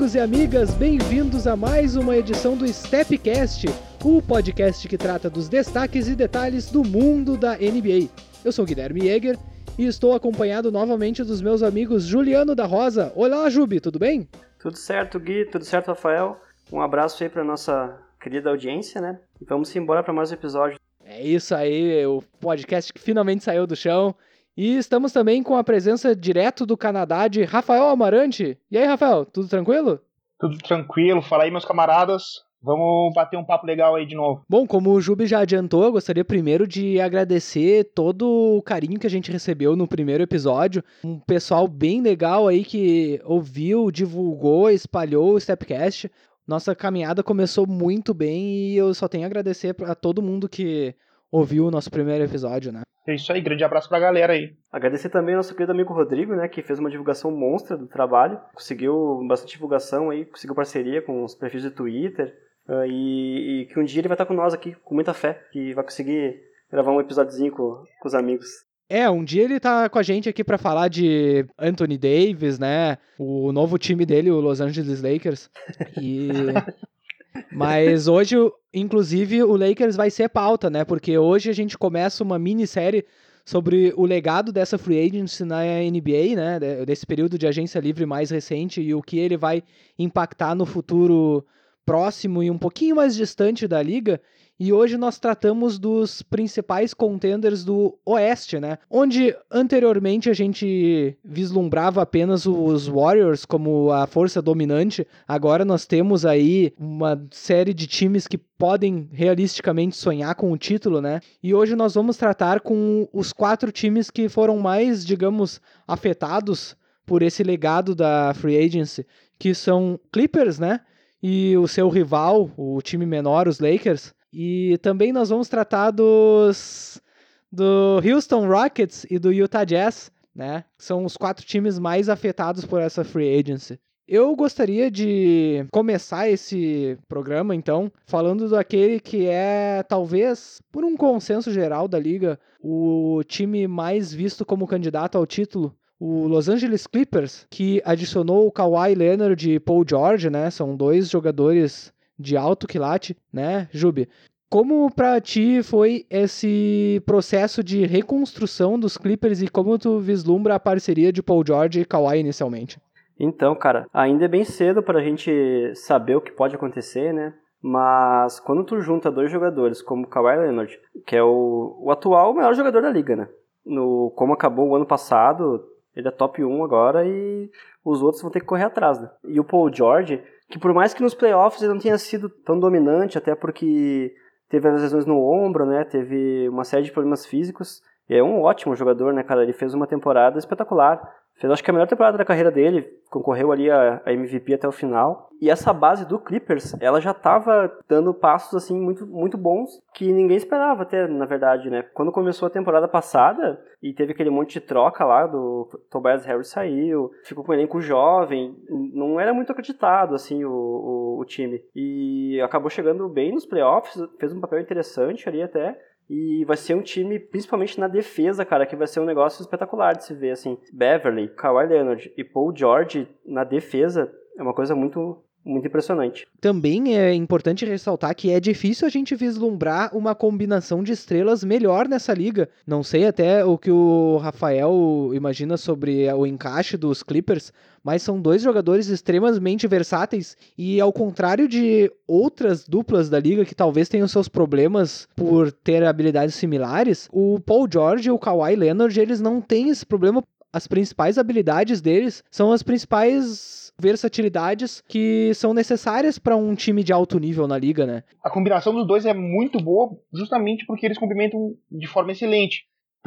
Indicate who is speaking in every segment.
Speaker 1: Amigos e amigas, bem-vindos a mais uma edição do Stepcast, o podcast que trata dos destaques e detalhes do mundo da NBA. Eu sou Guilherme Jäger e estou acompanhado novamente dos meus amigos Juliano da Rosa. Olá, Jubi, tudo bem?
Speaker 2: Tudo certo, Gui, tudo certo, Rafael. Um abraço aí para nossa querida audiência, né? E vamos embora para mais um episódio.
Speaker 1: É isso aí, o podcast que finalmente saiu do chão. E estamos também com a presença direto do Canadá de Rafael Amarante. E aí, Rafael, tudo tranquilo?
Speaker 3: Tudo tranquilo. Fala aí, meus camaradas. Vamos bater um papo legal aí de novo.
Speaker 1: Bom, como o Jubi já adiantou, eu gostaria primeiro de agradecer todo o carinho que a gente recebeu no primeiro episódio. Um pessoal bem legal aí que ouviu, divulgou, espalhou o Stepcast. Nossa caminhada começou muito bem e eu só tenho a agradecer a todo mundo que ouviu o nosso primeiro episódio, né?
Speaker 3: É isso aí, grande abraço pra galera aí.
Speaker 2: Agradecer também ao nosso querido amigo Rodrigo, né, que fez uma divulgação monstra do trabalho, conseguiu bastante divulgação aí, conseguiu parceria com os perfis de Twitter, uh, e, e, que um dia ele vai estar com nós aqui, com muita fé, que vai conseguir gravar um episódiozinho com, com os amigos.
Speaker 1: É, um dia ele tá com a gente aqui para falar de Anthony Davis, né? O novo time dele, o Los Angeles Lakers. E Mas hoje, inclusive, o Lakers vai ser pauta, né? Porque hoje a gente começa uma minissérie sobre o legado dessa free agency na NBA, né? Desse período de agência livre mais recente e o que ele vai impactar no futuro próximo e um pouquinho mais distante da liga. E hoje nós tratamos dos principais contenders do Oeste, né? Onde anteriormente a gente vislumbrava apenas os Warriors como a força dominante, agora nós temos aí uma série de times que podem realisticamente sonhar com o título, né? E hoje nós vamos tratar com os quatro times que foram mais, digamos, afetados por esse legado da free agency, que são Clippers, né? E o seu rival, o time menor, os Lakers, e também nós vamos tratar dos do Houston Rockets e do Utah Jazz, né? São os quatro times mais afetados por essa free agency. Eu gostaria de começar esse programa, então, falando daquele que é, talvez, por um consenso geral da liga, o time mais visto como candidato ao título, o Los Angeles Clippers, que adicionou o Kawhi Leonard e Paul George, né? São dois jogadores de alto quilate, né, Jubi? Como para ti foi esse processo de reconstrução dos Clippers e como tu vislumbra a parceria de Paul George e Kawhi inicialmente?
Speaker 2: Então, cara, ainda é bem cedo para a gente saber o que pode acontecer, né? Mas quando tu junta dois jogadores como Kawhi Leonard, que é o, o atual melhor jogador da liga, né? No, como acabou o ano passado, ele é top 1 agora e os outros vão ter que correr atrás, né? E o Paul George, que por mais que nos playoffs ele não tenha sido tão dominante, até porque teve as lesões no ombro, né? Teve uma série de problemas físicos. E é um ótimo jogador, né, cara? Ele fez uma temporada espetacular. Fez, acho que a melhor temporada da carreira dele, concorreu ali a, a MVP até o final. E essa base do Clippers, ela já estava dando passos assim muito, muito bons que ninguém esperava até, na verdade, né? Quando começou a temporada passada e teve aquele monte de troca lá do Tobias Harris saiu, ficou com um elenco jovem, não era muito acreditado assim o, o, o time. E acabou chegando bem nos playoffs, fez um papel interessante ali até. E vai ser um time, principalmente na defesa, cara, que vai ser um negócio espetacular de se ver, assim. Beverly, Kawhi Leonard e Paul George na defesa é uma coisa muito muito impressionante.
Speaker 1: Também é importante ressaltar que é difícil a gente vislumbrar uma combinação de estrelas melhor nessa liga. Não sei até o que o Rafael imagina sobre o encaixe dos Clippers, mas são dois jogadores extremamente versáteis e ao contrário de outras duplas da liga que talvez tenham seus problemas por ter habilidades similares, o Paul George e o Kawhi Leonard, eles não têm esse problema. As principais habilidades deles são as principais versatilidades que são necessárias para um time de alto nível na liga, né?
Speaker 3: A combinação dos dois é muito boa, justamente porque eles complementam de forma excelente.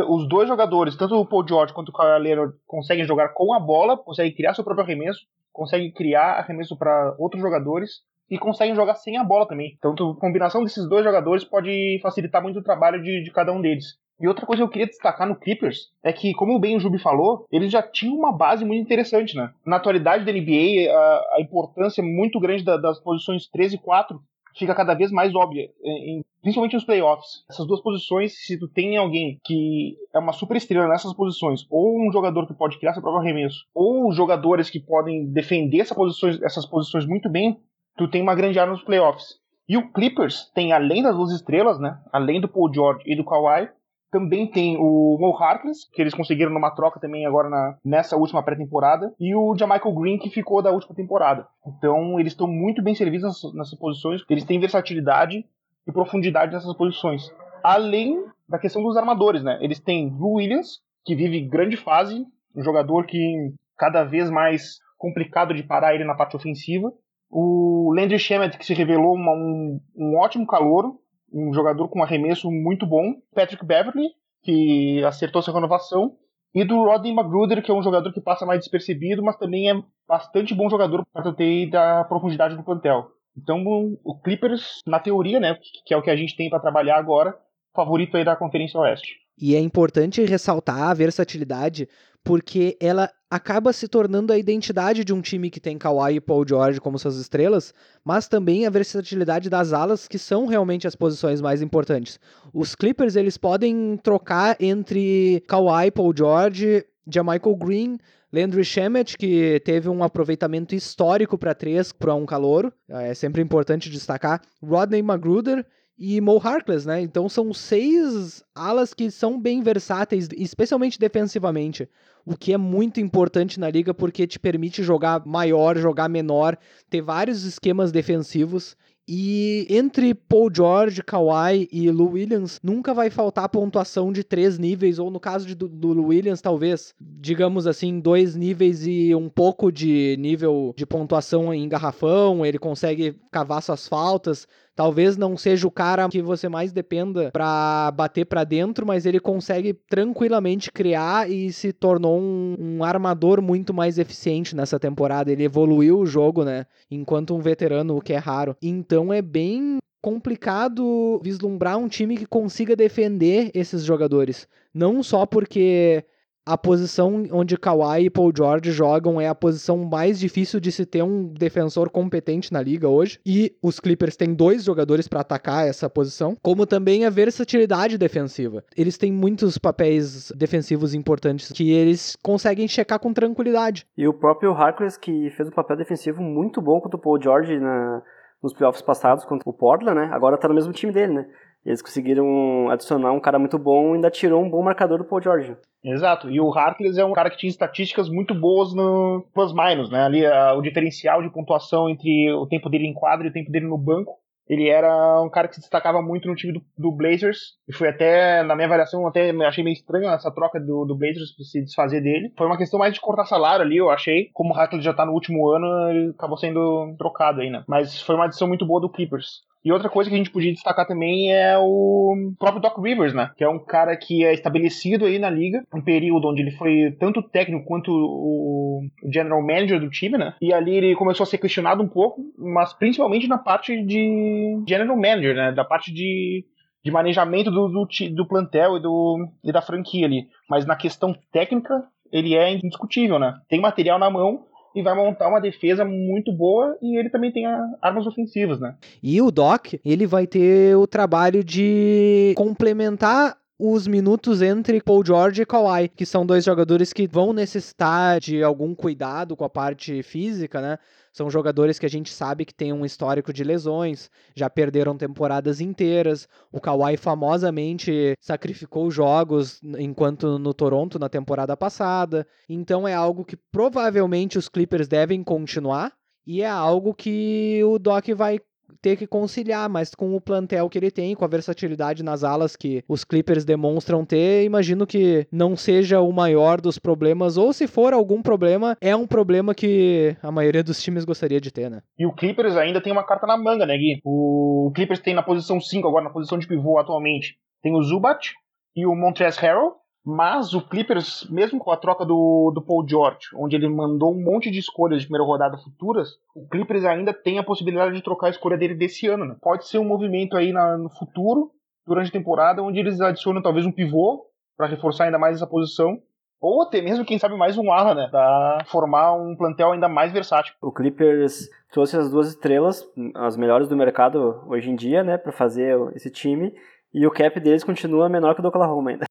Speaker 3: Os dois jogadores, tanto o Paul George quanto o Kawhi Leonard, conseguem jogar com a bola, conseguem criar seu próprio arremesso, conseguem criar arremesso para outros jogadores e conseguem jogar sem a bola também. Então, a combinação desses dois jogadores pode facilitar muito o trabalho de, de cada um deles. E outra coisa que eu queria destacar no Clippers é que, como bem o Jubi falou, eles já tinham uma base muito interessante, né? Na atualidade da NBA, a, a importância muito grande da, das posições 13 e 4 fica cada vez mais óbvia, em, principalmente nos playoffs. Essas duas posições, se tu tem alguém que é uma super estrela nessas posições, ou um jogador que pode criar seu próprio arremesso, ou jogadores que podem defender essa essas posições muito bem, tu tem uma grande arma nos playoffs. E o Clippers tem, além das duas estrelas, né, além do Paul George e do Kawhi, também tem o Mo Harkless, que eles conseguiram numa troca também agora na, nessa última pré-temporada, e o Jamichael Green, que ficou da última temporada. Então, eles estão muito bem servidos nessas, nessas posições, eles têm versatilidade e profundidade nessas posições. Além da questão dos armadores, né? Eles têm Lou Williams, que vive grande fase, um jogador que cada vez mais complicado de parar ele na parte ofensiva. O Landry Shamet, que se revelou uma, um, um ótimo calouro, um jogador com arremesso muito bom. Patrick Beverly, que acertou sua renovação. E do Rodney Magruder, que é um jogador que passa mais despercebido, mas também é bastante bom jogador para ter da profundidade do plantel. Então, o Clippers, na teoria, né, que é o que a gente tem para trabalhar agora, favorito aí da Conferência Oeste.
Speaker 1: E é importante ressaltar a versatilidade, porque ela acaba se tornando a identidade de um time que tem Kawhi e Paul George como suas estrelas, mas também a versatilidade das alas, que são realmente as posições mais importantes. Os Clippers, eles podem trocar entre Kawhi, Paul George, Jamichael Green, Landry Shamet, que teve um aproveitamento histórico para três para um calouro, é sempre importante destacar, Rodney Magruder e Mo Harkless, né? Então são seis alas que são bem versáteis, especialmente defensivamente, o que é muito importante na liga porque te permite jogar maior, jogar menor, ter vários esquemas defensivos. E entre Paul George, Kawhi e Lou Williams, nunca vai faltar pontuação de três níveis, ou no caso de, do, Lou Williams, talvez, digamos assim, dois níveis e um pouco de nível de pontuação em garrafão, ele consegue cavar suas faltas, Talvez não seja o cara que você mais dependa para bater para dentro, mas ele consegue tranquilamente criar e se tornou um, um, armador muito mais eficiente nessa temporada. Ele evoluiu o jogo, né? Enquanto um veterano, o que é raro. Então é bem complicado vislumbrar um time que consiga defender esses jogadores. Não só porque a posição onde Kawhi e Paul George jogam é a posição mais difícil de se ter um defensor competente na liga hoje. E os Clippers têm dois jogadores para atacar essa posição, como também a versatilidade defensiva. Eles têm muitos papéis defensivos importantes que eles conseguem checar com tranquilidade.
Speaker 2: E o próprio Harkless, que fez um papel defensivo muito bom contra o Paul George na, nos playoffs passados contra o Portland, né? Agora tá no mesmo time dele, né? Eles conseguiram adicionar um cara muito bom e ainda tirou um bom marcador do Paul George.
Speaker 3: Exato, e o Harkless é um cara que tinha estatísticas muito boas no plus-minus, né? Ali o diferencial de pontuação entre o tempo dele em quadro e o tempo dele no banco. Ele era um cara que se destacava muito no time do, do Blazers. E foi até, na minha avaliação, até achei meio estranho essa troca do, do Blazers se desfazer dele. Foi uma questão mais de cortar salário ali, eu achei. Como o Harkless já tá no último ano, ele acabou sendo trocado aí, né? Mas foi uma adição muito boa do Clippers. E outra coisa que a gente podia destacar também é o próprio Doc Rivers, né? Que é um cara que é estabelecido aí na liga, um período onde ele foi tanto técnico quanto o general manager do time, né? E ali ele começou a ser questionado um pouco, mas principalmente na parte de general manager, né? Da parte de de manejamento do, do, do plantel e, do, e da franquia ali. Mas na questão técnica, ele é indiscutível, né? Tem material na mão e vai montar uma defesa muito boa e ele também tem armas ofensivas, né?
Speaker 1: E o Doc, ele vai ter o trabalho de complementar os minutos entre Paul George e Kawhi, que são dois jogadores que vão necessitar de algum cuidado com a parte física, né? São jogadores que a gente sabe que tem um histórico de lesões, já perderam temporadas inteiras. O Kawhi famosamente sacrificou jogos enquanto no Toronto na temporada passada. Então é algo que provavelmente os Clippers devem continuar. E é algo que o Doc vai ter que conciliar, mas com o plantel que ele tem, com a versatilidade nas alas que os Clippers demonstram ter, imagino que não seja o maior dos problemas, ou se for algum problema, é um problema que a maioria dos times gostaria de ter, né?
Speaker 3: E o Clippers ainda tem uma carta na manga, né, Gui? O Clippers tem na posição 5 agora, na posição de pivô atualmente, tem o Zubat e o Montrezl Harrell, mas o Clippers, mesmo com a troca do, do Paul George, onde ele mandou um monte de escolhas de primeira rodada futuras, o Clippers ainda tem a possibilidade de trocar a escolha dele desse ano. Né? Pode ser um movimento aí na, no futuro, durante a temporada, onde eles adicionam talvez um pivô para reforçar ainda mais essa posição, Ou até mesmo, quem sabe, mais um ala, né? Pra formar um plantel ainda mais versátil.
Speaker 2: O Clippers trouxe as duas estrelas, as melhores do mercado hoje em dia, né? Pra fazer esse time. E o cap deles continua menor que o do Oklahoma ainda.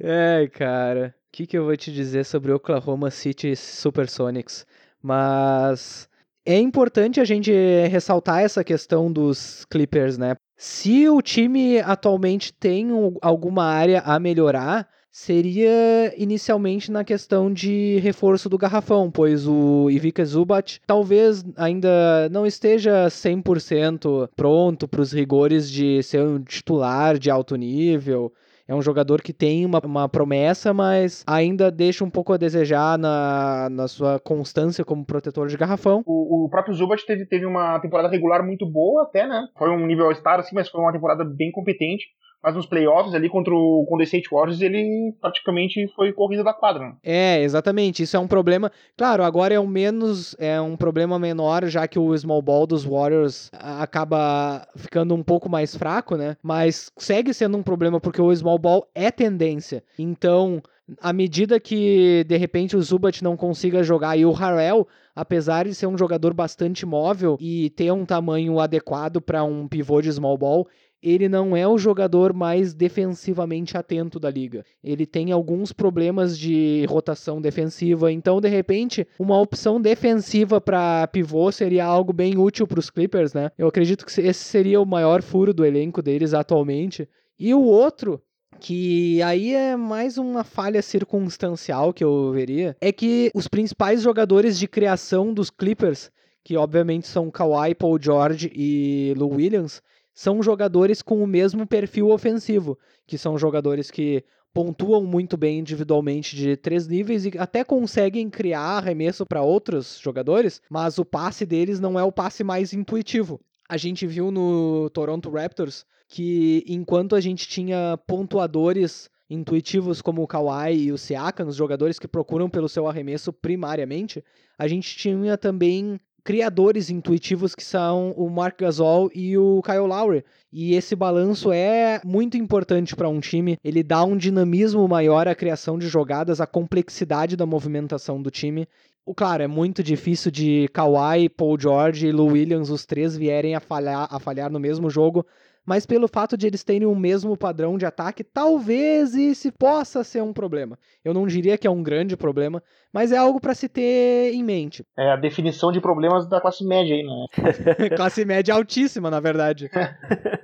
Speaker 1: É, cara. O que, que eu vou te dizer sobre Oklahoma City Supersonics? Mas é importante a gente ressaltar essa questão dos Clippers, né? Se o time atualmente tem alguma área a melhorar, seria inicialmente na questão de reforço do garrafão, pois o Ivica Zubat talvez ainda não esteja 100% pronto para os rigores de ser um titular de alto nível. É um jogador que tem uma, uma promessa, mas ainda deixa um pouco a desejar na, na sua constância como protetor de garrafão.
Speaker 3: O, o próprio Zubat teve, teve uma temporada regular muito boa até, né? Foi um nível star, assim, mas foi uma temporada bem competente mas nos playoffs ali contra o Golden State Warriors ele praticamente foi corrida da quadra. Né?
Speaker 1: É, exatamente. Isso é um problema. Claro, agora é um menos, é um problema menor, já que o small ball dos Warriors acaba ficando um pouco mais fraco, né? Mas segue sendo um problema porque o small ball é tendência. Então, à medida que de repente o Zubat não consiga jogar e o Harrell, apesar de ser um jogador bastante móvel e ter um tamanho adequado para um pivô de small ball, ele não é o jogador mais defensivamente atento da liga. Ele tem alguns problemas de rotação defensiva, então de repente uma opção defensiva para pivô seria algo bem útil para os Clippers, né? Eu acredito que esse seria o maior furo do elenco deles atualmente. E o outro que aí é mais uma falha circunstancial que eu veria, é que os principais jogadores de criação dos Clippers, que obviamente são Kawhi, Paul George e Lou Williams, são jogadores com o mesmo perfil ofensivo, que são jogadores que pontuam muito bem individualmente de três níveis e até conseguem criar arremesso para outros jogadores, mas o passe deles não é o passe mais intuitivo. A gente viu no Toronto Raptors que enquanto a gente tinha pontuadores intuitivos como o Kawhi e o Siakam, os jogadores que procuram pelo seu arremesso primariamente, a gente tinha também criadores intuitivos que são o Mark Gasol e o Kyle Lowry. E esse balanço é muito importante para um time. Ele dá um dinamismo maior à criação de jogadas, à complexidade da movimentação do time. O claro, é muito difícil de Kawhi, Paul George e Lou Williams, os três vierem a falhar, a falhar no mesmo jogo, mas pelo fato de eles terem o mesmo padrão de ataque, talvez isso possa ser um problema. Eu não diria que é um grande problema, mas é algo para se ter em mente.
Speaker 3: É a definição de problemas da classe média aí, né?
Speaker 1: classe média altíssima, na verdade.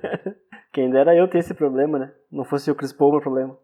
Speaker 2: Quem dera eu ter esse problema, né? Não fosse o Chris Paul meu problema.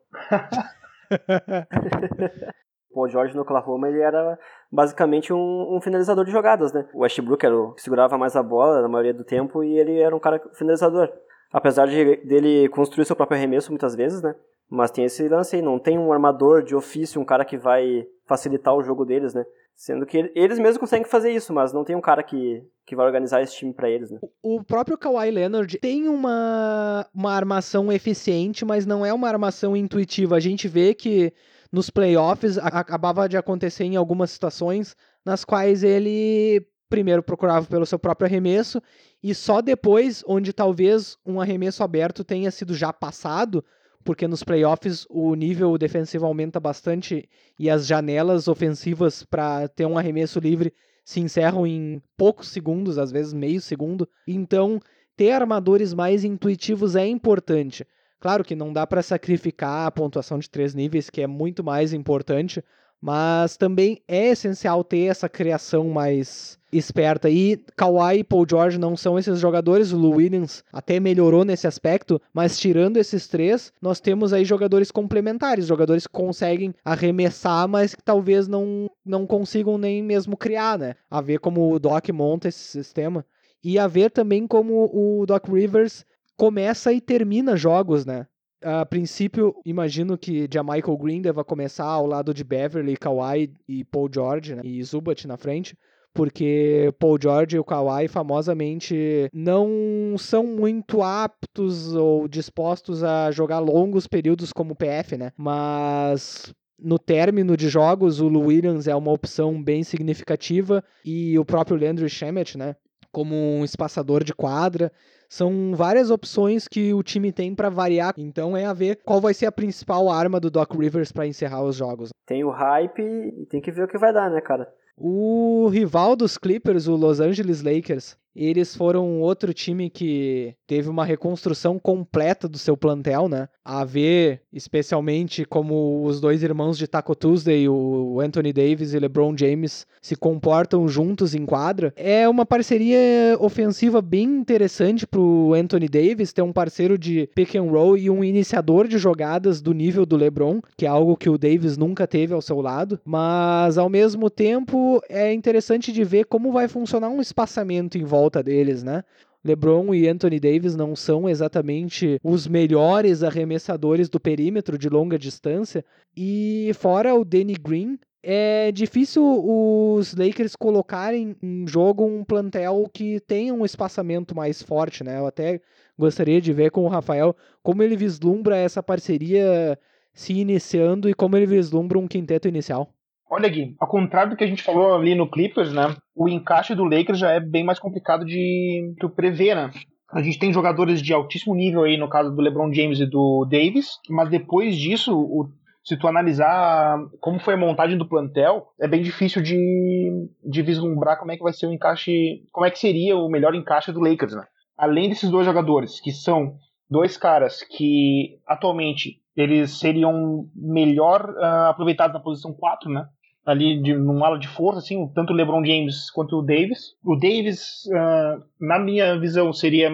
Speaker 2: O George no Oklahoma ele era basicamente um, um, finalizador de jogadas, né? O Westbrook era o que segurava mais a bola na maioria do tempo e ele era um cara finalizador. Apesar de dele construir seu próprio arremesso muitas vezes, né? Mas tem esse lance aí, não tem um armador de ofício, um cara que vai facilitar o jogo deles, né? Sendo que eles mesmos conseguem fazer isso, mas não tem um cara que, que vai organizar esse time para eles, né?
Speaker 1: O próprio Kawhi Leonard tem uma, uma armação eficiente, mas não é uma armação intuitiva. A gente vê que nos playoffs acabava de acontecer em algumas situações nas quais ele primeiro procurava pelo seu próprio arremesso e só depois, onde talvez um arremesso aberto tenha sido já passado, porque nos playoffs o nível defensivo aumenta bastante e as janelas ofensivas para ter um arremesso livre se encerram em poucos segundos, às vezes meio segundo. Então, ter armadores mais intuitivos é importante. Claro que não dá para sacrificar a pontuação de três níveis, que é muito mais importante, mas também é essencial ter essa criação mais esperta. E Kawhi e Paul George não são esses jogadores, o Lou Williams até melhorou nesse aspecto, mas tirando esses três, nós temos aí jogadores complementares, jogadores que conseguem arremessar, mas que talvez não, não consigam nem mesmo criar, né? A ver como o Doc monta esse sistema. E a ver também como o Doc Rivers começa e termina jogos, né? A princípio, imagino que Michael Green deva começar ao lado de Beverly, Kawhi e Paul George, né? E Zubat na frente. Porque Paul George e o Kawhi famosamente não são muito aptos ou dispostos a jogar longos períodos como PF, né? Mas no término de jogos, o Lou Williams é uma opção bem significativa e o próprio Landry Shamet, né? Como um espaçador de quadra. São várias opções que o time tem para variar. Então é a ver qual vai ser a principal arma do Doc Rivers para encerrar os jogos.
Speaker 2: Tem o hype e tem que ver o que vai dar, né, cara?
Speaker 1: O rival dos Clippers, o Los Angeles Lakers, eles foram outro time que teve uma reconstrução completa do seu plantel, né? A ver, especialmente, como os dois irmãos de Taco Tuesday, o Anthony Davis e LeBron James, se comportam juntos em quadra. É uma parceria ofensiva bem interessante pro Anthony Davis ter um parceiro de pick and roll e um iniciador de jogadas do nível do LeBron, que é algo que o Davis nunca teve ao seu lado. Mas, ao mesmo tempo, é interessante de ver como vai funcionar um espaçamento em volta volta deles, né? LeBron e Anthony Davis não são exatamente os melhores arremessadores do perímetro de longa distância. E fora o Danny Green, é difícil os Lakers colocarem em jogo um plantel que tenha um espaçamento mais forte, né? Eu até gostaria de ver com o Rafael como ele vislumbra essa parceria se iniciando e como ele vislumbra um quinteto inicial.
Speaker 3: Olha, Gui, ao contrário do que a gente falou ali no Clippers, né? O encaixe do Lakers já é bem mais complicado de tu prever, né? A gente tem jogadores de altíssimo nível aí, no caso do LeBron James e do Davis, mas depois disso, o, se tu analisar como foi a montagem do plantel, é bem difícil de, de vislumbrar como é que vai ser o encaixe, como é que seria o melhor encaixe do Lakers, né? Além desses dois jogadores, que são dois caras que atualmente eles seriam melhor uh, aproveitados na posição 4, né? Ali de, num ala de força, assim, tanto o LeBron James quanto o Davis. O Davis, uh, na minha visão, seria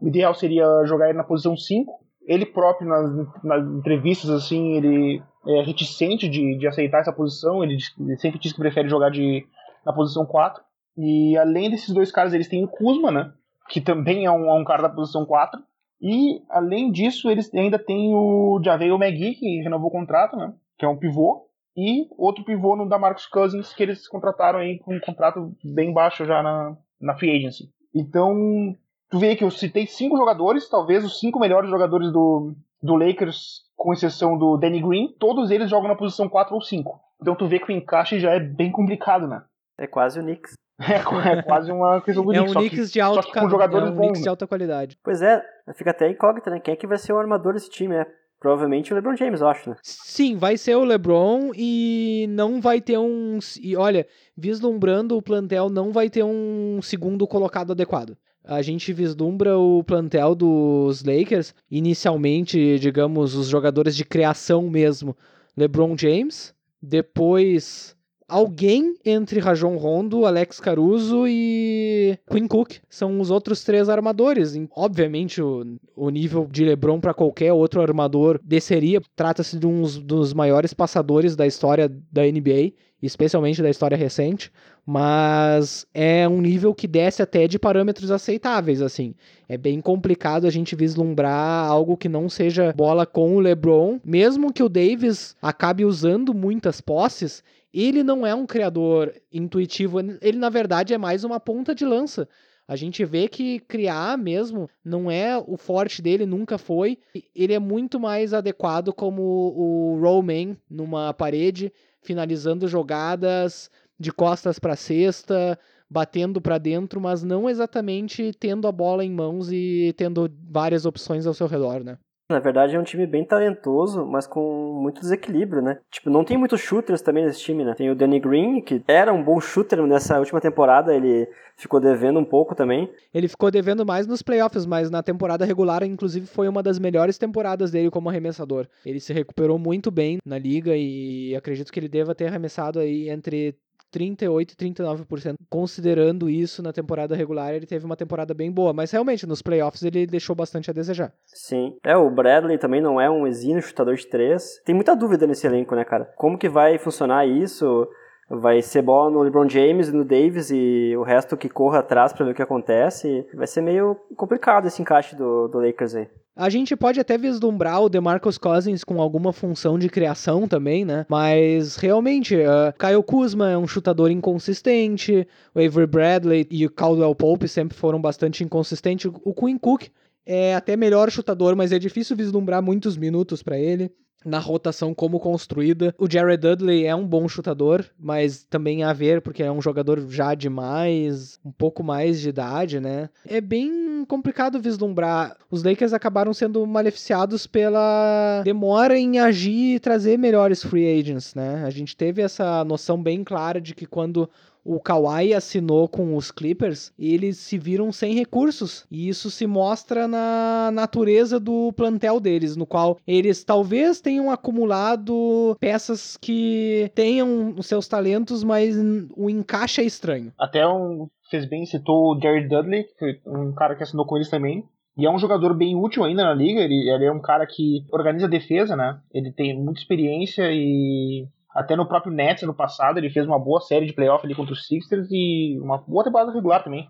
Speaker 3: o ideal seria jogar ele na posição 5. Ele próprio, nas, nas entrevistas, assim, ele é reticente de, de aceitar essa posição. Ele, ele, sempre diz que prefere jogar de, na posição 4. E além desses dois caras, eles têm o Kuzma, né? Que também é um, é um cara da posição 4. E além disso, eles ainda têm o Javel McGee, que renovou o contrato, né? Que é um pivô e outro pivô no da Marcus Cousins que eles contrataram aí com um contrato bem baixo já na, na free agency. Então, tu vê que eu citei cinco jogadores, talvez os cinco melhores jogadores do, do Lakers, com exceção do Danny Green, todos eles jogam na posição 4 ou 5. Então tu vê que o encaixe já é bem complicado, né?
Speaker 2: É quase o Knicks.
Speaker 3: É, é quase uma questão do
Speaker 1: é
Speaker 3: Knicks.
Speaker 1: Um Knicks
Speaker 3: que,
Speaker 1: de alto
Speaker 3: só com jogadores
Speaker 1: é um
Speaker 3: bons.
Speaker 1: Knicks de alta qualidade.
Speaker 2: Pois é, fica até incógnita, né? Quem é que vai ser o armador desse time, né? Provavelmente o LeBron James, eu acho, né?
Speaker 1: Sim, vai ser o LeBron e não vai ter um. E olha, vislumbrando o plantel, não vai ter um segundo colocado adequado. A gente vislumbra o plantel dos Lakers, inicialmente, digamos, os jogadores de criação mesmo. LeBron James, depois alguém entre Rajon Rondo, Alex Caruso e Quinn Cook. São os outros três armadores. Obviamente, o, o nível de LeBron para qualquer outro armador desceria. Trata-se de um dos maiores passadores da história da NBA, especialmente da história recente. Mas é um nível que desce até de parâmetros aceitáveis, assim. É bem complicado a gente vislumbrar algo que não seja bola com o LeBron, mesmo que o Davis acabe usando muitas posses, ele não é um criador intuitivo, ele na verdade é mais uma ponta de lança. A gente vê que criar mesmo não é o forte dele, nunca foi. Ele é muito mais adequado como o rollman numa parede, finalizando jogadas de costas para cesta, batendo para dentro, mas não exatamente tendo a bola em mãos e tendo várias opções ao seu redor, né?
Speaker 2: Na verdade, é um time bem talentoso, mas com muito desequilíbrio, né? Tipo, não tem muitos shooters também nesse time, né? Tem o Danny Green, que era um bom shooter nessa última temporada, ele ficou devendo um pouco também.
Speaker 1: Ele ficou devendo mais nos playoffs, mas na temporada regular, inclusive, foi uma das melhores temporadas dele como arremessador. Ele se recuperou muito bem na liga e acredito que ele deva ter arremessado aí entre 38 e 39%. Considerando isso na temporada regular, ele teve uma temporada bem boa, mas realmente nos playoffs ele deixou bastante a desejar.
Speaker 2: Sim. É, o Bradley também não é um exímio chutador de três. Tem muita dúvida nesse elenco, né, cara? Como que vai funcionar isso? Vai ser bola no LeBron James e no Davis e o resto que corra atrás para ver o que acontece. Vai ser meio complicado esse encaixe do, do Lakers aí.
Speaker 1: A gente pode até vislumbrar o DeMarcus Cousins com alguma função de criação também, né? Mas realmente, uh, Kyle Kuzma é um chutador inconsistente, o Avery Bradley e o Caldwell Pope sempre foram bastante inconsistentes. O Quinn Cook é até melhor chutador, mas é difícil vislumbrar muitos minutos para ele. Na rotação como construída. O Jared Dudley é um bom chutador, mas também a ver porque é um jogador já demais, um pouco mais de idade, né? É bem complicado vislumbrar. Os Lakers acabaram sendo maleficiados pela demora em agir e trazer melhores free agents, né? A gente teve essa noção bem clara de que quando o Kawhi assinou com os Clippers, eles se viram sem recursos. E isso se mostra na natureza do plantel deles, no qual eles talvez tenham acumulado peças que tenham os seus talentos, mas o encaixe é estranho.
Speaker 3: Até um fez bem, citou o Jared Dudley, que foi um cara que assinou com eles também. E é um jogador bem útil ainda na liga. Ele, ele é um cara que organiza a defesa, né? Ele tem muita experiência e até no próprio Nets no passado, ele fez uma boa série de playoff ali contra os Sixers e uma boa temporada regular também.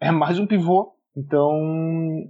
Speaker 3: É mais um pivô. Então,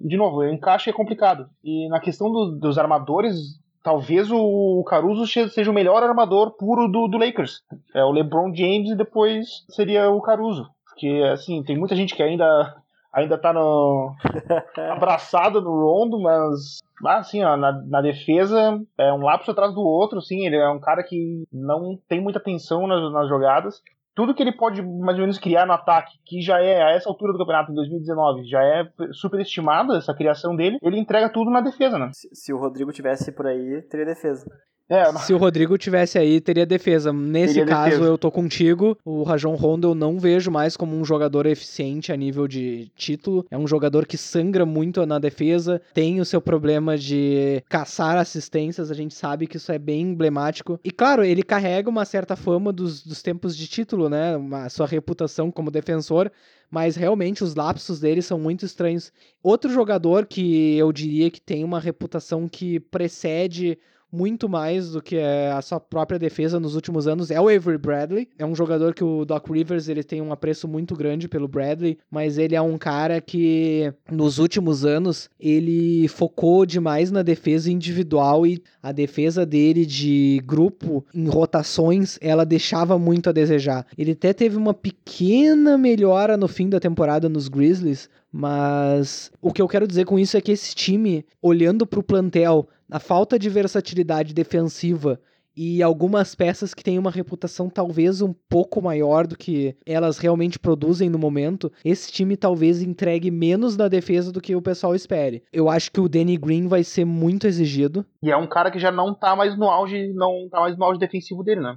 Speaker 3: de novo, o encaixe é complicado. E na questão do, dos armadores, talvez o Caruso seja o melhor armador puro do, do Lakers. É o LeBron James e depois seria o Caruso. Porque, assim, tem muita gente que ainda ainda tá no abraçado no Rondo, mas assim, ó, na, na, defesa é um lapso atrás do outro, assim, ele é um cara que não tem muita atenção nas, nas jogadas. Tudo que ele pode mais ou menos criar no ataque, que já é a essa altura do campeonato, em 2019, já é superestimada essa criação dele, ele entrega tudo na defesa, né?
Speaker 2: Se, se o Rodrigo tivesse por aí, teria defesa.
Speaker 1: É, Se o Rodrigo tivesse aí, teria defesa. Nesse teria caso, defesa. eu tô contigo. O Rajon Rondo eu não vejo mais como um jogador eficiente a nível de título. É um jogador que sangra muito na defesa, tem o seu problema de caçar assistências, a gente sabe que isso é bem emblemático. E claro, ele carrega uma certa fama dos, dos tempos de título, né? A sua reputação como defensor mas realmente os lapsos dele são muito estranhos. Outro jogador que eu diria que tem uma reputação que precede muito mais do que é a sua própria defesa nos últimos anos é o Avery Bradley. É um jogador que o Doc Rivers ele tem um apreço muito grande pelo Bradley, mas ele é um cara que nos últimos anos ele focou demais na defesa individual e a defesa dele de grupo em rotações ela deixava muito a desejar. Ele até teve uma pequena melhora no fim da temporada nos Grizzlies, mas o que eu quero dizer com isso é que esse time, olhando para o plantel, a falta de versatilidade defensiva e algumas peças que têm uma reputação talvez um pouco maior do que elas realmente produzem no momento, esse time talvez entregue menos na defesa do que o pessoal espere. Eu acho que o Danny Green vai ser muito exigido.
Speaker 3: E é um cara que já não tá mais no auge, não tá mais no auge defensivo dele, né?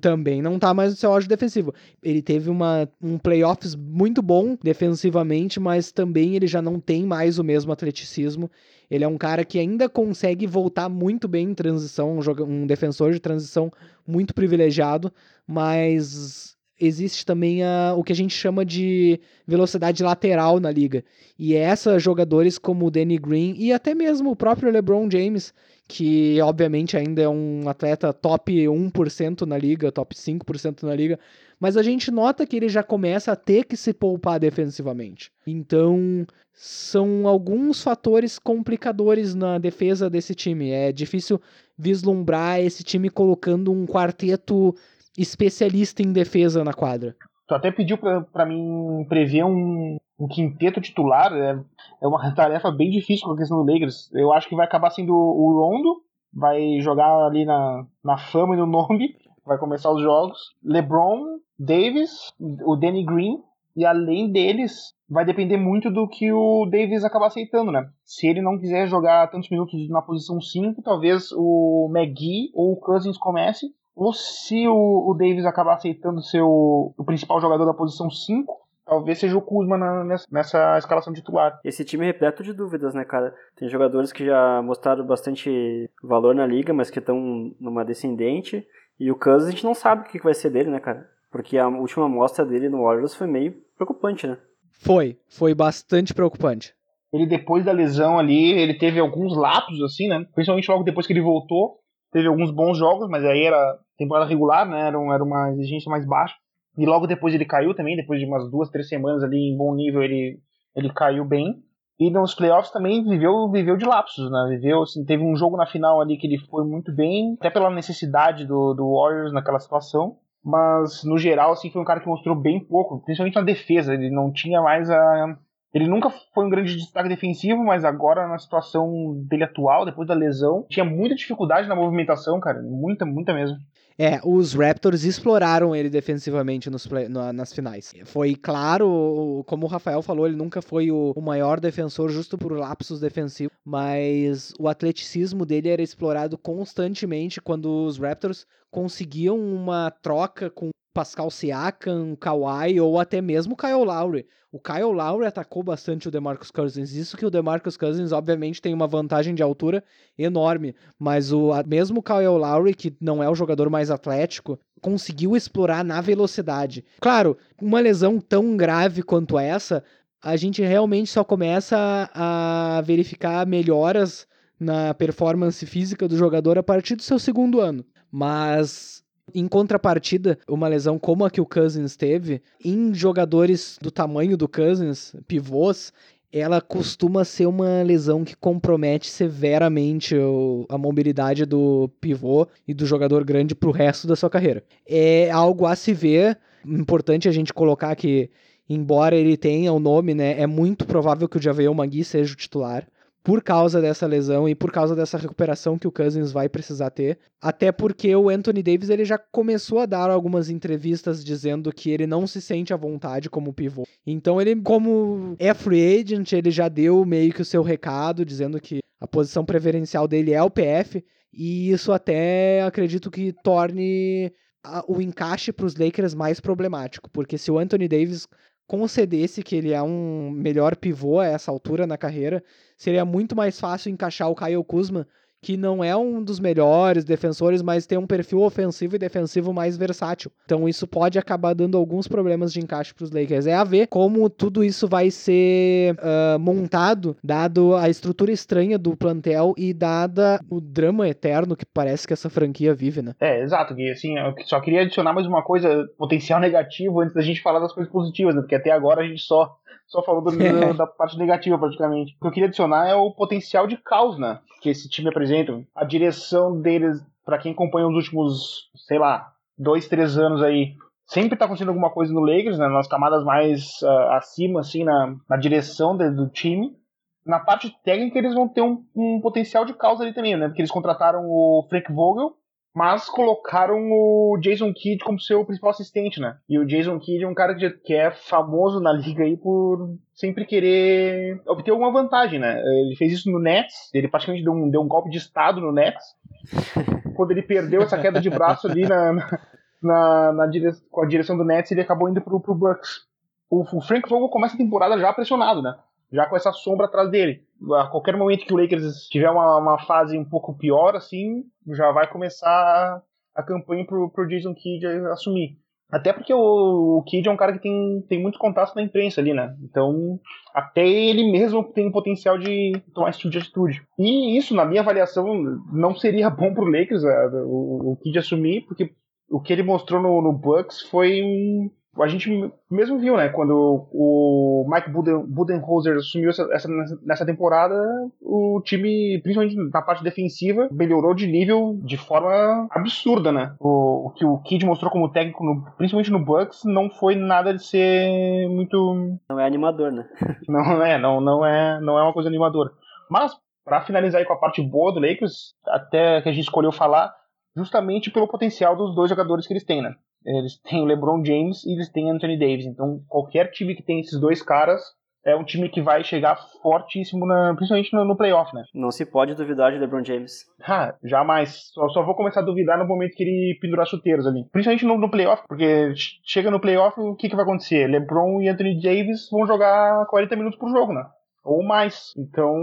Speaker 1: Também não tá mais no seu auge defensivo. Ele teve uma, um playoffs muito bom defensivamente, mas também ele já não tem mais o mesmo atleticismo. Ele é um cara que ainda consegue voltar muito bem em transição, um, um defensor de transição muito privilegiado, mas existe também a, o que a gente chama de velocidade lateral na liga. E essa jogadores como o Danny Green e até mesmo o próprio LeBron James que obviamente ainda é um atleta top 1% na liga, top 5% na liga, mas a gente nota que ele já começa a ter que se poupar defensivamente. Então, são alguns fatores complicadores na defesa desse time. É difícil vislumbrar esse time colocando um quarteto especialista em defesa na quadra.
Speaker 3: Tu até pediu para mim prever um, um quinteto titular. É, é uma tarefa bem difícil com a questão do Lakers. Eu acho que vai acabar sendo o Rondo, vai jogar ali na, na fama e no nome, vai começar os jogos. LeBron, Davis, o Danny Green, e além deles, vai depender muito do que o Davis acabar aceitando, né? Se ele não quiser jogar tantos minutos na posição 5, talvez o McGee ou o Cousins comece. Ou se o, o Davis acabar aceitando ser o, o principal jogador da posição 5, talvez seja o Kuzma na, nessa, nessa, escalação titular.
Speaker 2: Esse time é repleto de dúvidas, né, cara? Tem jogadores que já mostraram bastante valor na liga, mas que estão numa descendente. E o Cousins a gente não sabe o que vai ser dele, né, cara? Porque a última amostra dele no Warriors foi meio preocupante, né?
Speaker 1: Foi, foi bastante preocupante.
Speaker 3: Ele depois da lesão ali, ele teve alguns lapsos, assim, né? Principalmente logo depois que ele voltou, teve alguns bons jogos, mas aí era temporada regular, né? Era, um, era uma exigência mais baixa. E logo depois ele caiu também, depois de umas duas, três semanas ali em bom nível, ele, ele caiu bem. E nos playoffs também viveu, viveu de lapsos, né? Viveu, assim, teve um jogo na final ali que ele foi muito bem, até pela necessidade do, do Warriors naquela situação. Mas, no geral, assim, foi um cara que mostrou bem pouco, principalmente na defesa. Ele não tinha mais a, Ele nunca foi um grande destaque defensivo, mas agora na situação dele atual, depois da lesão, tinha muita dificuldade na movimentação, cara. Muita, muita mesmo.
Speaker 1: É, os Raptors exploraram ele defensivamente nos play, no, nas finais. Foi claro, como o Rafael falou, ele nunca foi o, o, maior defensor justo por lapsos defensivos, mas o atleticismo dele era explorado constantemente quando os Raptors conseguiam uma troca com Pascal Siakam, Kawhi ou até mesmo Kyle Lowry. O Kyle Lowry atacou bastante o DeMarcus Cousins. Isso que o DeMarcus Cousins obviamente tem uma vantagem de altura enorme, mas o mesmo Kyle Lowry, que não é o jogador mais atlético, conseguiu explorar na velocidade. Claro, uma lesão tão grave quanto essa, a gente realmente só começa a verificar melhoras na performance física do jogador a partir do seu segundo ano. Mas em contrapartida, uma lesão como a que o Cousins teve, em jogadores do tamanho do Cousins, pivôs, ela costuma ser uma lesão que compromete severamente a mobilidade do pivô e do jogador grande para o resto da sua carreira. É algo a se ver, importante a gente colocar que, embora ele tenha o nome, né, é muito provável que o Javier Magui seja o titular por causa dessa lesão e por causa dessa recuperação que o Cousins vai precisar ter. Até porque o Anthony Davis ele já começou a dar algumas entrevistas dizendo que ele não se sente à vontade como pivô. Então ele, como é free agent, ele já deu meio que o seu recado dizendo que a posição preferencial dele é o PF e isso até acredito que torne o encaixe para os Lakers mais problemático, porque se o Anthony Davis concedesse que ele é um melhor pivô a essa altura na carreira, seria muito mais fácil encaixar o Kyle Kuzma que não é um dos melhores defensores, mas tem um perfil ofensivo e defensivo mais versátil. Então isso pode acabar dando alguns problemas de encaixe para os Lakers. É a ver como tudo isso vai ser uh, montado, dado a estrutura estranha do plantel e dada o drama eterno que parece que essa franquia vive, né?
Speaker 3: É, exato, Gui. Assim, eu só queria adicionar mais uma coisa, potencial negativo, antes da gente falar das coisas positivas, né? Porque até agora a gente só só falou do, da parte negativa, praticamente. O que eu queria adicionar é o potencial de caos, né? Que esse time apresenta. A direção deles, para quem acompanha os últimos, sei lá, dois, três anos aí, sempre tá acontecendo alguma coisa no Lakers, né? Nas camadas mais uh, acima, assim, na, na direção de, do time. Na parte técnica, eles vão ter um, um potencial de caos ali também, né? Porque eles contrataram o Frank Vogel, mas colocaram o Jason Kidd como seu principal assistente, né? E o Jason Kidd é um cara que é famoso na liga aí por sempre querer obter alguma vantagem, né? Ele fez isso no Nets, ele praticamente deu um, deu um golpe de estado no Nets, quando ele perdeu essa queda de braço ali na, na, na dire... com a direção do Nets, ele acabou indo pro, pro Bucks. O, o Frank Vogel começa a temporada já pressionado, né? Já com essa sombra atrás dele. A qualquer momento que o Lakers tiver uma, uma fase um pouco pior, assim, já vai começar a campanha pro, pro Jason Kidd assumir. Até porque o, o Kidd é um cara que tem, tem muito contato na imprensa ali, né? Então, até ele mesmo tem o potencial de tomar esse tipo de atitude. E isso, na minha avaliação, não seria bom pro Lakers, é, o, o Kidd assumir, porque o que ele mostrou no, no Bucks foi um, a gente mesmo viu, né? Quando o Mike Buden, Budenholzer assumiu essa, essa, nessa temporada, o time, principalmente na parte defensiva, melhorou de nível de forma absurda, né? O, o que o Kid mostrou como técnico, no, principalmente no Bucks, não foi nada de ser muito.
Speaker 2: Não é animador, né?
Speaker 3: não é, não, não é, não é uma coisa animadora. Mas, para finalizar aí com a parte boa do Lakers, até que a gente escolheu falar, justamente pelo potencial dos dois jogadores que eles têm, né? Eles têm o LeBron James e eles têm Anthony Davis. Então, qualquer time que tem esses dois caras é um time que vai chegar fortíssimo, na, principalmente no, no, playoff, né?
Speaker 2: Não se pode duvidar de LeBron James.
Speaker 3: Ah, jamais. Só, só vou começar a duvidar no momento que ele pendurar chuteiros ali. Principalmente no, no playoff, porque chega no playoff, o que, que vai acontecer? LeBron e Anthony Davis vão jogar 40 minutos por jogo, né? Ou mais. Então,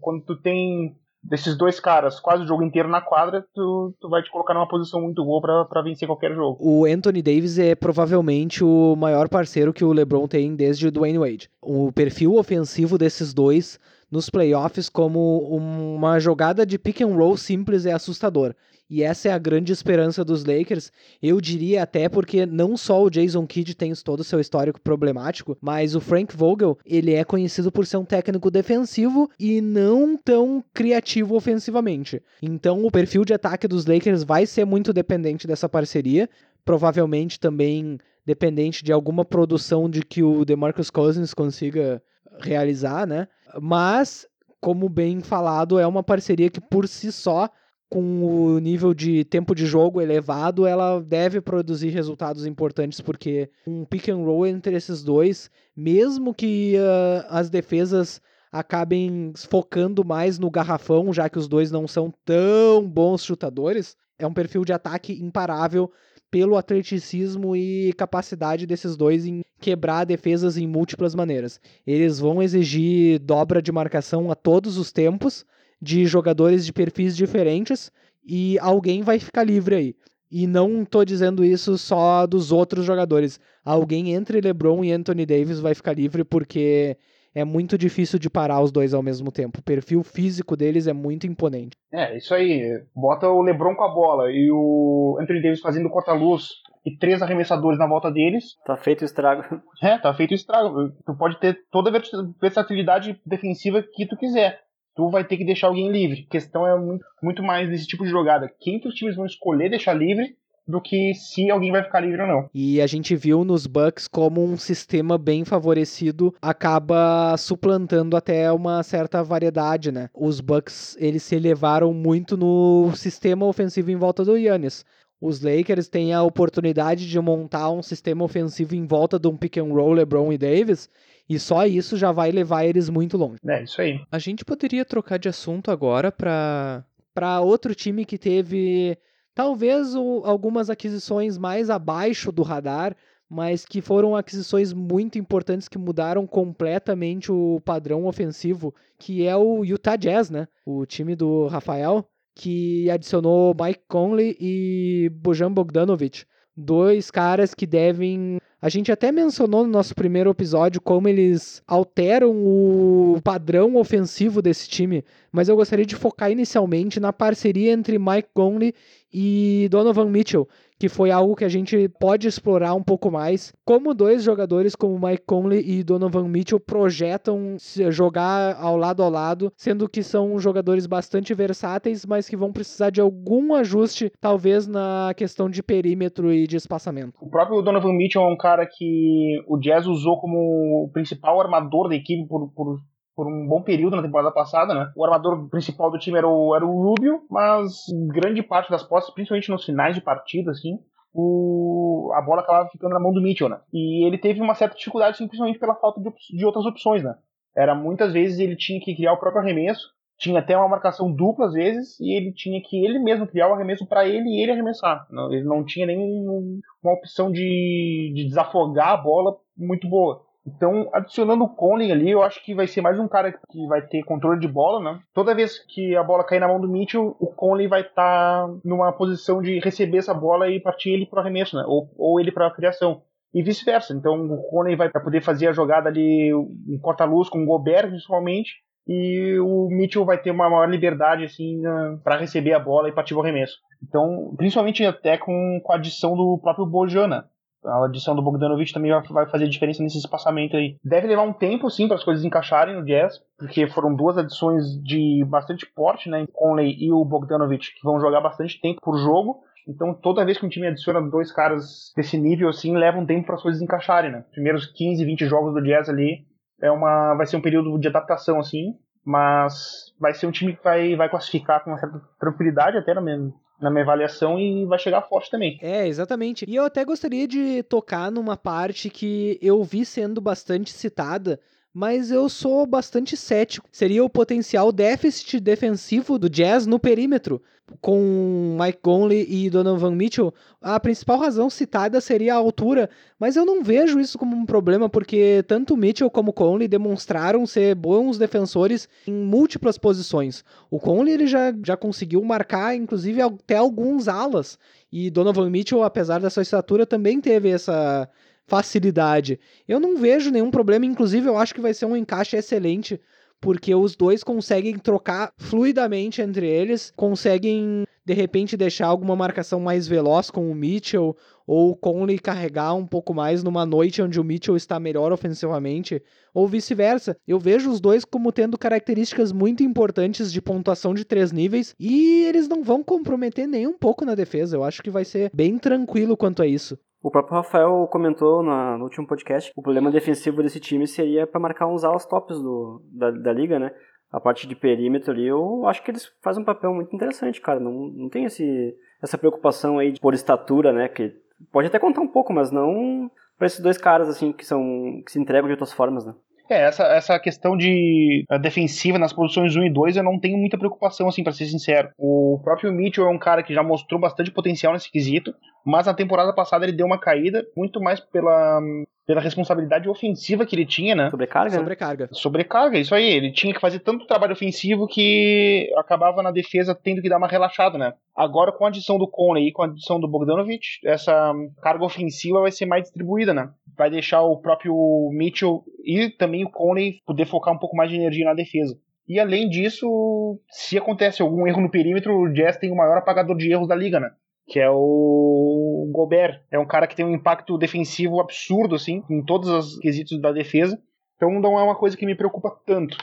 Speaker 3: quando tu tem desses dois caras quase o jogo inteiro na quadra, tu, tu vai te colocar numa posição muito boa para vencer qualquer jogo.
Speaker 1: O Anthony Davis é provavelmente o maior parceiro que o LeBron tem desde o Dwayne Wade. O perfil ofensivo desses dois nos playoffs como uma jogada de pick and roll simples é assustador. E essa é a grande esperança dos Lakers. Eu diria até porque não só o Jason Kidd tem todo o seu histórico problemático, mas o Frank Vogel, ele é conhecido por ser um técnico defensivo e não tão criativo ofensivamente. Então o perfil de ataque dos Lakers vai ser muito dependente dessa parceria, provavelmente também dependente de alguma produção de que o DeMarcus Cousins consiga realizar, né? Mas, como bem falado, é uma parceria que por si só com o nível de tempo de jogo elevado, ela deve produzir resultados importantes, porque um pick and roll entre esses dois, mesmo que uh, as defesas acabem focando mais no garrafão, já que os dois não são tão bons chutadores, é um perfil de ataque imparável pelo atleticismo e capacidade desses dois em quebrar defesas em múltiplas maneiras. Eles vão exigir dobra de marcação a todos os tempos, de jogadores de perfis diferentes e alguém vai ficar livre aí. E não tô dizendo isso só dos outros jogadores. Alguém entre LeBron e Anthony Davis vai ficar livre porque é muito difícil de parar os dois ao mesmo tempo. O perfil físico deles é muito imponente.
Speaker 3: É, isso aí. Bota o LeBron com a bola e o Anthony Davis fazendo corta-luz e três arremessadores na volta deles.
Speaker 2: Tá feito o estrago.
Speaker 3: É, tá feito o estrago. Tu pode ter toda a versatilidade defensiva que tu quiser tu vai ter que deixar alguém livre. A questão é muito, muito mais desse tipo de jogada. Quem que os times vão escolher deixar livre do que se alguém vai ficar livre ou não.
Speaker 1: E a gente viu nos Bucks como um sistema bem favorecido acaba suplantando até uma certa variedade, né? Os Bucks, eles se elevaram muito no sistema ofensivo em volta do Yannis. Os Lakers têm a oportunidade de montar um sistema ofensivo em volta de um pick and roll LeBron e Davis e só isso já vai levar eles muito longe.
Speaker 3: É, isso aí.
Speaker 1: A gente poderia trocar de assunto agora para para outro time que teve talvez o, algumas aquisições mais abaixo do radar, mas que foram aquisições muito importantes que mudaram completamente o padrão ofensivo, que é o Utah Jazz, né? O time do Rafael, que adicionou Mike Conley e Bojan Bogdanovic, dois caras que devem a gente até mencionou no nosso primeiro episódio como eles alteram o padrão ofensivo desse time, mas eu gostaria de focar inicialmente na parceria entre Mike Conley e Donovan Mitchell, que foi algo que a gente pode explorar um pouco mais. Como dois jogadores como Mike Conley e Donovan Mitchell projetam jogar ao lado a lado, sendo que são jogadores bastante versáteis, mas que vão precisar de algum ajuste, talvez na questão de perímetro e de espaçamento.
Speaker 3: O próprio Donovan Mitchell é um cara que o Jazz usou como principal armador da equipe por, por por um bom período na temporada passada, né? O armador principal do time era o, era o Rubio, mas grande parte das postas, principalmente nos finais de partida, assim, o, a bola acabava ficando na mão do Mitchell, né? E ele teve uma certa dificuldade, principalmente pela falta de, de outras opções, né? Era muitas vezes ele tinha que criar o próprio arremesso, tinha até uma marcação dupla às vezes, e ele tinha que ele mesmo criar o arremesso para ele e ele arremessar. Ele não tinha nenhuma opção de, de desafogar a bola muito boa. Então, adicionando o Conley ali, eu acho que vai ser mais um cara que vai ter controle de bola, né? Toda vez que a bola cair na mão do Mitchell, o Conley vai estar tá numa posição de receber essa bola e partir ele para o arremesso, né? Ou, ou ele para a criação. E vice-versa. Então, o Conley vai poder fazer a jogada ali, um corta-luz com o Gobert, principalmente, e o Mitchell vai ter uma maior liberdade assim para receber a bola e partir o arremesso. Então, principalmente até com, com a adição do próprio Bojana. A adição do Bogdanovich também vai fazer diferença nesse espaçamento aí. Deve levar um tempo, sim, para as coisas encaixarem no Jazz, porque foram duas adições de bastante porte, né? Conley e o Bogdanovich, que vão jogar bastante tempo por jogo. Então, toda vez que um time adiciona dois caras desse nível, assim, leva um tempo para as coisas encaixarem, né? Primeiros 15, 20 jogos do Jazz ali é uma, vai ser um período de adaptação, assim, mas vai ser um time que vai, vai classificar com uma certa tranquilidade até na minha, na minha avaliação e vai chegar forte também.
Speaker 1: É, exatamente. E eu até gostaria de tocar numa parte que eu vi sendo bastante citada, mas eu sou bastante cético. Seria o potencial déficit defensivo do Jazz no perímetro com Mike Conley e Donovan Mitchell, a principal razão citada seria a altura, mas eu não vejo isso como um problema, porque tanto Mitchell como Conley demonstraram ser bons defensores em múltiplas posições. O Conley ele já, já conseguiu marcar, inclusive, até alguns alas, e Donovan Mitchell, apesar da sua estatura, também teve essa facilidade. Eu não vejo nenhum problema, inclusive eu acho que vai ser um encaixe excelente porque os dois conseguem trocar fluidamente entre eles, conseguem de repente deixar alguma marcação mais veloz com o Mitchell ou o Conley carregar um pouco mais numa noite onde o Mitchell está melhor ofensivamente, ou vice-versa. Eu vejo os dois como tendo características muito importantes de pontuação de três níveis e eles não vão comprometer nem um pouco na defesa. Eu acho que vai ser bem tranquilo quanto a isso.
Speaker 2: O próprio Rafael comentou no último podcast que o problema defensivo desse time seria para marcar uns alas tops do, da, da liga, né? A parte de perímetro ali, eu acho que eles fazem um papel muito interessante, cara. Não, não tem esse, essa preocupação aí por estatura, né? Que pode até contar um pouco, mas não para esses dois caras, assim, que são que se entregam de outras formas, né?
Speaker 3: É, essa, essa questão de defensiva nas posições 1 e 2 eu não tenho muita preocupação, assim, para ser sincero. O próprio Mitchell é um cara que já mostrou bastante potencial nesse quesito, mas na temporada passada ele deu uma caída muito mais pela, pela responsabilidade ofensiva que ele tinha, né?
Speaker 2: Sobrecarga? Né?
Speaker 1: Sobrecarga.
Speaker 3: Sobrecarga, isso aí. Ele tinha que fazer tanto trabalho ofensivo que acabava na defesa tendo que dar uma relaxada, né? Agora, com a adição do Conley e com a adição do Bogdanovic, essa carga ofensiva vai ser mais distribuída, né? Vai deixar o próprio Mitchell e também o Conley poder focar um pouco mais de energia na defesa. E além disso, se acontece algum erro no perímetro, o Jazz tem o maior apagador de erros da liga, né? Que é o Gobert. É um cara que tem um impacto defensivo absurdo, assim, em todos os quesitos da defesa. Então não é uma coisa que me preocupa tanto.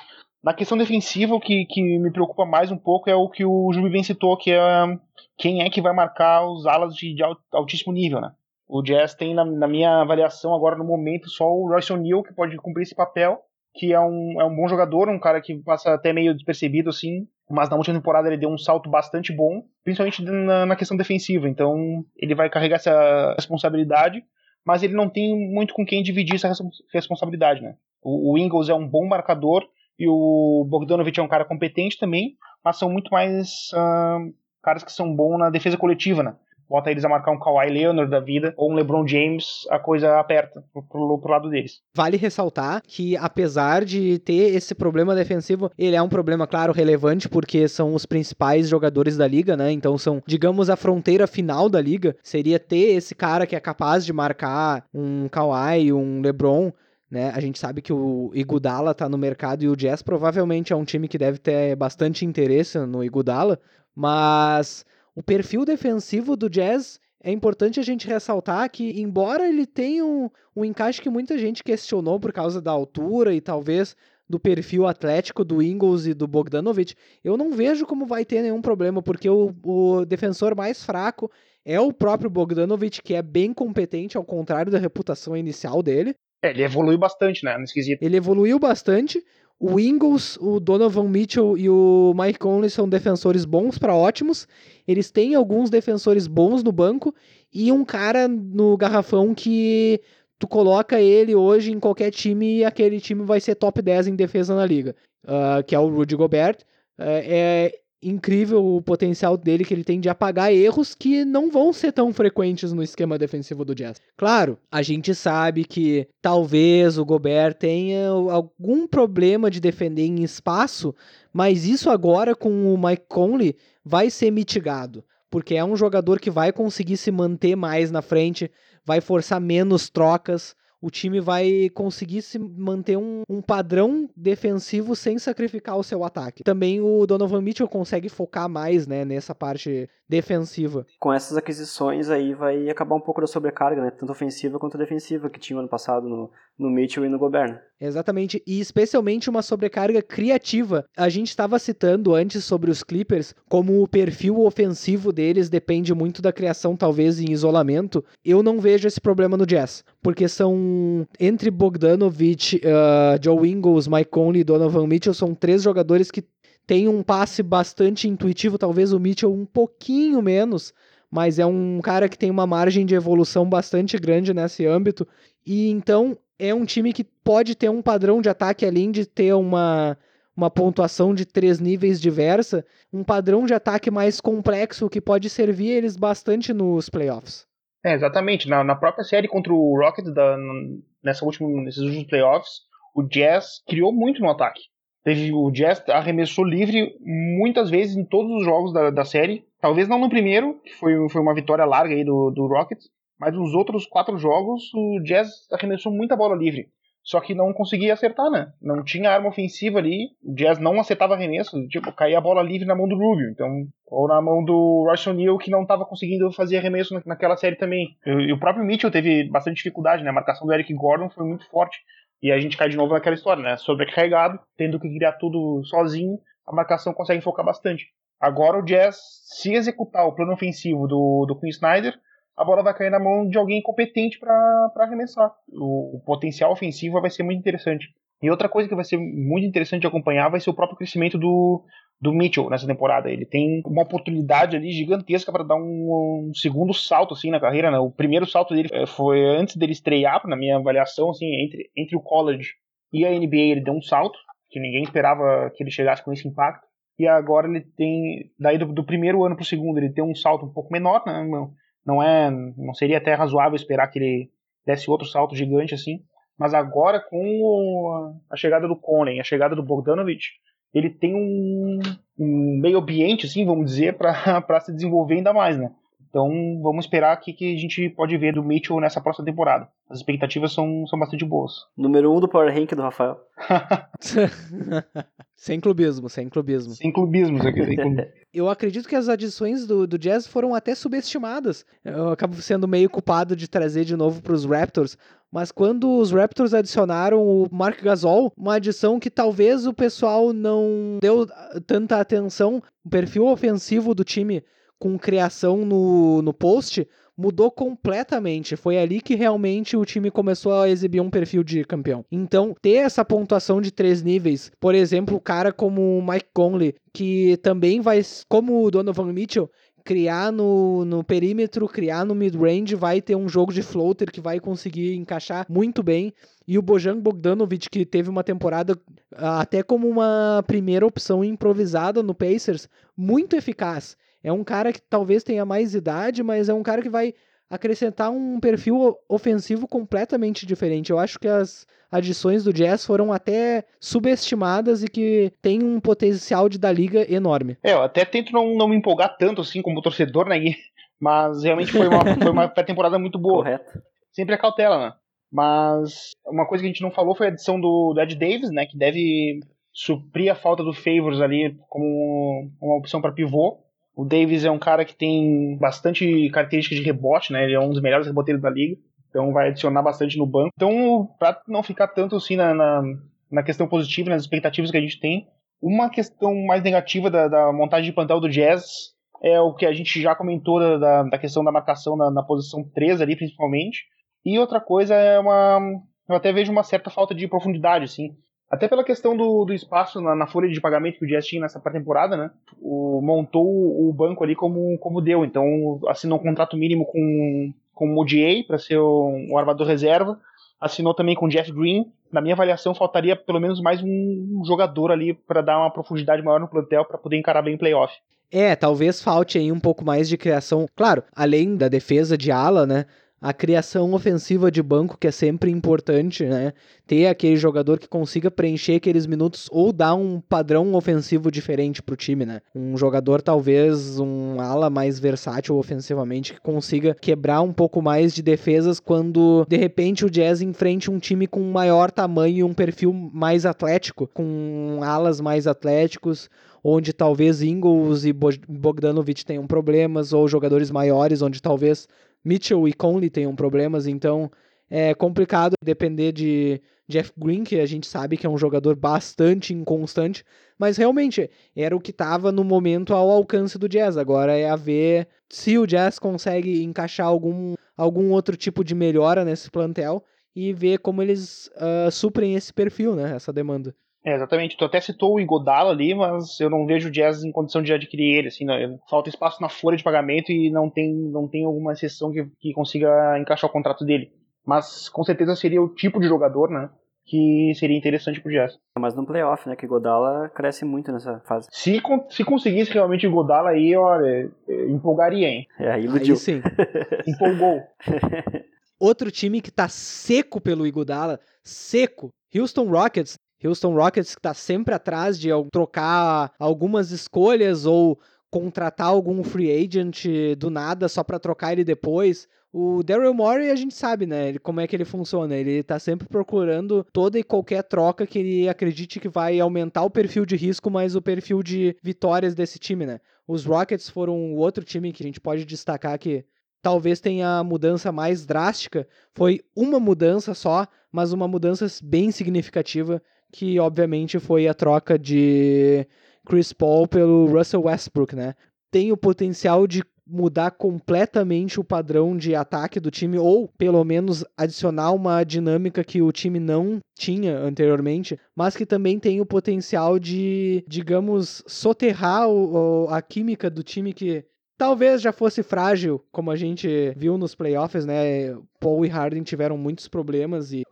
Speaker 3: Na questão defensiva, o que, que me preocupa mais um pouco é o que o Jubi bem citou, que é quem é que vai marcar os alas de, de altíssimo nível, né? O Jazz tem, na, na, minha avaliação agora no momento, só o Royce O'Neal que pode cumprir esse papel, que é um, é um bom jogador, um cara que passa até meio despercebido, assim, mas na última temporada ele deu um salto bastante bom, principalmente na, na questão defensiva. Então ele vai carregar essa responsabilidade, mas ele não tem muito com quem dividir essa responsabilidade, né? O, o Ingles é um bom marcador e o Bogdanovich é um cara competente também, mas são muito mais uh, caras que são bons na defesa coletiva, né? Bota eles a marcar um Kawhi Leonard da vida ou um LeBron James, a coisa aperta pro, pro, pro, lado deles.
Speaker 1: Vale ressaltar que, apesar de ter esse problema defensivo, ele é um problema, claro, relevante, porque são os principais jogadores da liga, né? Então são, digamos, a fronteira final da liga. Seria ter esse cara que é capaz de marcar um Kawhi, um LeBron. Né? A gente sabe que o Igudala tá no mercado e o Jazz provavelmente é um time que deve ter bastante interesse no Igudala, mas o perfil defensivo do Jazz é importante a gente ressaltar que, embora ele tenha um, um encaixe que muita gente questionou por causa da altura e talvez do perfil atlético do Ingles e do Bogdanovich, eu não vejo como vai ter nenhum problema, porque o, o defensor mais fraco é o próprio Bogdanovich, que é bem competente, ao contrário da reputação inicial dele.
Speaker 3: É, ele evoluiu bastante, né, no esquisito.
Speaker 1: Ele evoluiu bastante, o Ingles, o Donovan Mitchell e o Mike Conley são defensores bons para ótimos. Eles têm alguns defensores bons no banco e um cara no garrafão que tu coloca ele hoje em qualquer time e aquele time vai ser top 10 em defesa na liga, uh, que é o Rudy Gobert. Uh, é, incrível o potencial dele que ele tem de apagar erros que não vão ser tão frequentes no esquema defensivo do Jazz. Claro, a gente sabe que talvez o Gobert tenha algum problema de defender em espaço, mas isso agora com o Mike Conley vai ser mitigado, porque é um jogador que vai conseguir se manter mais na frente, vai forçar menos trocas, o time vai conseguir se manter um, um, padrão defensivo sem sacrificar o seu ataque. Também o Donovan Mitchell consegue focar mais né, nessa parte defensiva.
Speaker 2: Com essas aquisições aí vai acabar um pouco da sobrecarga, né? Tanto ofensiva quanto defensiva que tinha ano passado no, no Mitchell e no Gobert.
Speaker 1: Exatamente, e especialmente uma sobrecarga criativa. A gente estava citando antes sobre os Clippers como o perfil ofensivo deles depende muito da criação, talvez em isolamento. Eu não vejo esse problema no Jazz, porque são entre Bogdanovich, uh, Joe Ingles, Mike Conley e Donovan Mitchell são três jogadores que tem um passe bastante intuitivo, talvez o Mitchell um pouquinho menos, mas é um cara que tem uma margem de evolução bastante grande nesse âmbito. E então é um time que pode ter um padrão de ataque além de ter uma, uma pontuação de três níveis diversa, um padrão de ataque mais complexo que pode servir eles bastante nos playoffs.
Speaker 3: É, exatamente. Na, na própria série contra o Rockets, da, nessa última, nesses últimos playoffs, o Jazz criou muito no ataque. Teve, o Jazz arremessou livre muitas vezes em todos os jogos da, da série. Talvez não no primeiro, que foi, foi uma vitória larga aí do, do Rockets, mas nos outros quatro jogos o Jazz arremessou muita bola livre. Só que não conseguia acertar, né? Não tinha arma ofensiva ali. O Jazz não acertava arremesso. Tipo, caía a bola livre na mão do Rubio. Então, ou na mão do Russell Neal, que não estava conseguindo fazer arremesso naquela série também. E o próprio Mitchell teve bastante dificuldade, né? A marcação do Eric Gordon foi muito forte. E a gente cai de novo naquela história, né? Sobrecarregado, tendo que criar tudo sozinho, a marcação consegue focar bastante. Agora o Jazz, se executar o plano ofensivo do, do Queen Snyder, a bola vai cair na mão de alguém competente para arremessar. O, o, potencial ofensivo vai ser muito interessante. E outra coisa que vai ser muito interessante de acompanhar vai ser o próprio crescimento do, do Mitchell nessa temporada. Ele tem uma oportunidade ali gigantesca para dar um, um, segundo salto assim na carreira. Né? O primeiro salto dele eh, foi antes dele estrear, na minha avaliação, assim, entre, entre o college e a NBA ele deu um salto que ninguém esperava que ele chegasse com esse impacto. E agora ele tem, daí do, do primeiro ano para o segundo, ele tem um salto um pouco menor, né? não, não é, não seria até razoável esperar que ele desse outro salto gigante assim. Mas agora com a chegada do Konen, a chegada do Bogdanovich, ele tem um, um meio ambiente, assim, vamos dizer, para se desenvolver ainda mais, né? Então vamos esperar o que, que a gente pode ver do Mitchell nessa próxima temporada. As expectativas são, são bastante boas.
Speaker 2: Número 1 um do Power Rank do Rafael.
Speaker 1: sem clubismo, sem clubismo.
Speaker 3: Sem clubismo, sem clubismo.
Speaker 1: Eu acredito que as adições do, do Jazz foram até subestimadas. Eu acabo sendo meio culpado de trazer de novo para os Raptors, mas quando os Raptors adicionaram o Mark Gasol, uma adição que talvez o pessoal não deu tanta atenção, o perfil ofensivo do time com criação no, no post mudou completamente. Foi ali que realmente o time começou a exibir um perfil de campeão. Então, ter essa pontuação de três níveis, por exemplo, o cara como o Mike Conley, que também vai, como o Donovan Mitchell, criar no, no perímetro, criar no mid-range, vai ter um jogo de floater que vai conseguir encaixar muito bem. E o Bojan Bogdanovic, que teve uma temporada até como uma primeira opção improvisada no Pacers, muito eficaz. É um cara que talvez tenha mais idade, mas é um cara que vai acrescentar um perfil ofensivo completamente diferente. Eu acho que as adições do Jazz foram até subestimadas e que tem um potencial de dar liga enorme.
Speaker 3: É, eu até tento não, não me empolgar tanto assim como torcedor, né, Gui? Mas realmente foi uma, foi uma pré-temporada muito boa.
Speaker 2: Correto.
Speaker 3: Sempre a cautela, né? Mas uma coisa que a gente não falou foi a adição do, do Ed Davis, né? Que deve suprir a falta do Favors ali como uma opção para pivô. O Davis é um cara que tem bastante características de rebote, né? Ele é um dos melhores reboteiros da liga. Então vai adicionar bastante no banco. Então, para não ficar tanto assim na, na, na, questão positiva, nas expectativas que a gente tem, uma questão mais negativa da, da montagem de plantel do Jazz é o que a gente já comentou da, da questão da marcação na, na, posição 3 ali, principalmente. E outra coisa é uma. Eu até vejo uma certa falta de profundidade, assim. Até pela questão do, do espaço na, na, folha de pagamento que o Jazz tinha nessa pré-temporada, né? O, montou o banco ali como, como deu. Então assinou um contrato mínimo com, com o Modier para ser um, armador reserva. Assinou também com o Jeff Green. Na minha avaliação, faltaria pelo menos mais um jogador ali para dar uma profundidade maior no plantel para poder encarar bem o playoff.
Speaker 1: É, talvez falte aí um pouco mais de criação. Claro, além da defesa de ala, né? A criação ofensiva de banco, que é sempre importante, né? Ter aquele jogador que consiga preencher aqueles minutos ou dar um padrão ofensivo diferente pro time, né? Um jogador, talvez, um ala mais versátil ofensivamente, que consiga quebrar um pouco mais de defesas quando, de repente, o Jazz enfrente um time com maior tamanho e um perfil mais atlético, com alas mais atléticos, onde talvez Ingles e Bogdanovic tenham problemas, ou jogadores maiores, onde talvez Mitchell e Conley tenham problemas, então é complicado depender de Jeff Green, que a gente sabe que é um jogador bastante inconstante, mas realmente era o que estava no momento ao alcance do Jazz. Agora é a ver se o Jazz consegue encaixar algum, algum outro tipo de melhora nesse plantel e ver como eles uh, suprem esse perfil, né, essa demanda.
Speaker 3: É, exatamente. Tu até citou o Igodala ali, mas eu não vejo o Jazz em condição de adquirir ele. Assim, não, falta espaço na folha de pagamento e não tem, não tem alguma exceção que, que consiga encaixar o contrato dele. Mas com certeza seria o tipo de jogador, né? Que seria interessante pro Jazz.
Speaker 2: Mas no playoff, né? Que o Godala cresce muito nessa fase.
Speaker 3: Se, se conseguisse realmente o Godala aí, olha, empolgaria, hein?
Speaker 2: É, iludiu.
Speaker 1: Aí sim.
Speaker 3: Empolgou.
Speaker 1: Outro time que tá seco pelo Iguodala, seco. Houston Rockets Houston Rockets que está sempre atrás de trocar algumas escolhas ou contratar algum free agent do nada só para trocar ele depois. O Daryl Morey a gente sabe, né? Ele, como é que ele funciona. Ele tá sempre procurando toda e qualquer troca que ele acredite que vai aumentar o perfil de risco, mas o perfil de vitórias desse time, né? Os Rockets foram o outro time que a gente pode destacar que talvez tenha a mudança mais drástica. Foi uma mudança só, mas uma mudança bem significativa que obviamente foi a troca de Chris Paul pelo Russell Westbrook, né? Tem o potencial de mudar completamente o padrão de ataque do time, ou pelo menos adicionar uma dinâmica que o time não tinha anteriormente, mas que também tem o potencial de, digamos, soterrar o, a química do time que talvez já fosse frágil, como a gente viu nos playoffs, né? Paul e Harden tiveram muitos problemas e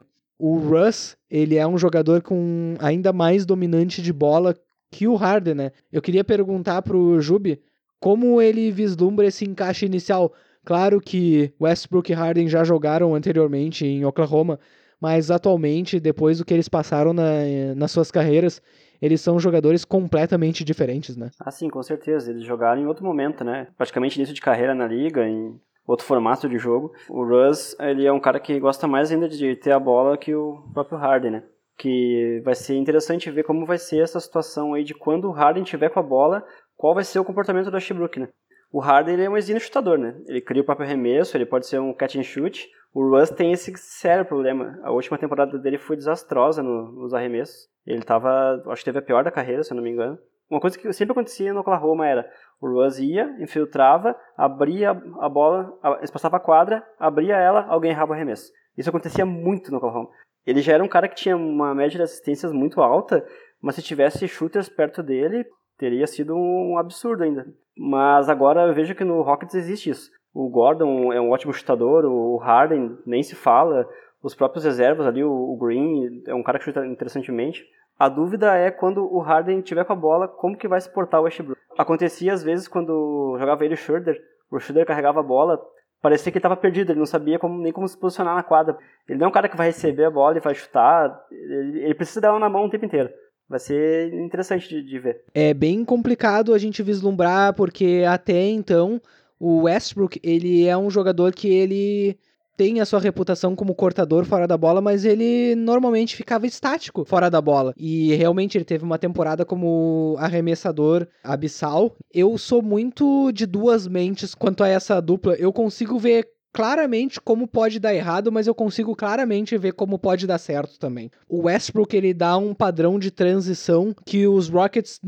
Speaker 1: o Russ, ele é um jogador com ainda mais dominante de bola que o Harden, né? Eu queria perguntar pro Jubi como ele vislumbra esse encaixe inicial. Claro que Westbrook e Harden já jogaram anteriormente em Oklahoma, mas atualmente, depois do que eles passaram na, nas suas carreiras, eles são jogadores completamente diferentes, né?
Speaker 2: Ah, sim, com certeza. Eles jogaram em outro momento, né? Praticamente início de carreira na liga, em outro formato de jogo. O Russ, ele é um cara que gosta mais ainda de ter a bola que o próprio Harden, né? Que vai ser interessante ver como vai ser essa situação aí de quando o Harden tiver com a bola, qual vai ser o comportamento do Ashbrook, né? O Harden ele é um exímio chutador, né? Ele cria o próprio arremesso, ele pode ser um catch and shoot. O Russ tem esse sério problema. A última temporada dele foi desastrosa no, nos arremessos. Ele tava, acho que teve a pior da carreira, se eu não me engano. Uma coisa que sempre acontecia no Oklahoma era o Russ ia, infiltrava, abria a bola, espaçava a quadra, abria ela, alguém errava o arremesso. Isso acontecia muito no Oklahoma. Ele já era um cara que tinha uma média de assistências muito alta, mas se tivesse shooters perto dele, teria sido um absurdo ainda. Mas agora eu vejo que no Rockets existe isso. O Gordon é um ótimo chutador, o Harden nem se fala, os próprios reservas ali, o Green é um cara que chuta interessantemente. A dúvida é quando o Harden tiver com a bola, como que vai se portar o Westbrook. Acontecia às vezes quando jogava ele o Schroeder, o Schroeder carregava a bola, parecia que estava perdido, ele não sabia como, nem como se posicionar na quadra. Ele não é um cara que vai receber a bola e vai chutar, ele, ele precisa dar ela na mão o tempo inteiro. Vai ser interessante de, de ver.
Speaker 1: É bem complicado a gente vislumbrar, porque até então o Westbrook, ele é um jogador que ele tem a sua reputação como cortador fora da bola, mas ele normalmente ficava estático fora da bola. E realmente ele teve uma temporada como arremessador abissal. Eu sou muito de duas mentes quanto a essa dupla. Eu consigo ver claramente como pode dar errado, mas eu consigo claramente ver como pode dar certo também. O Westbrook ele dá um padrão de transição que os Rockets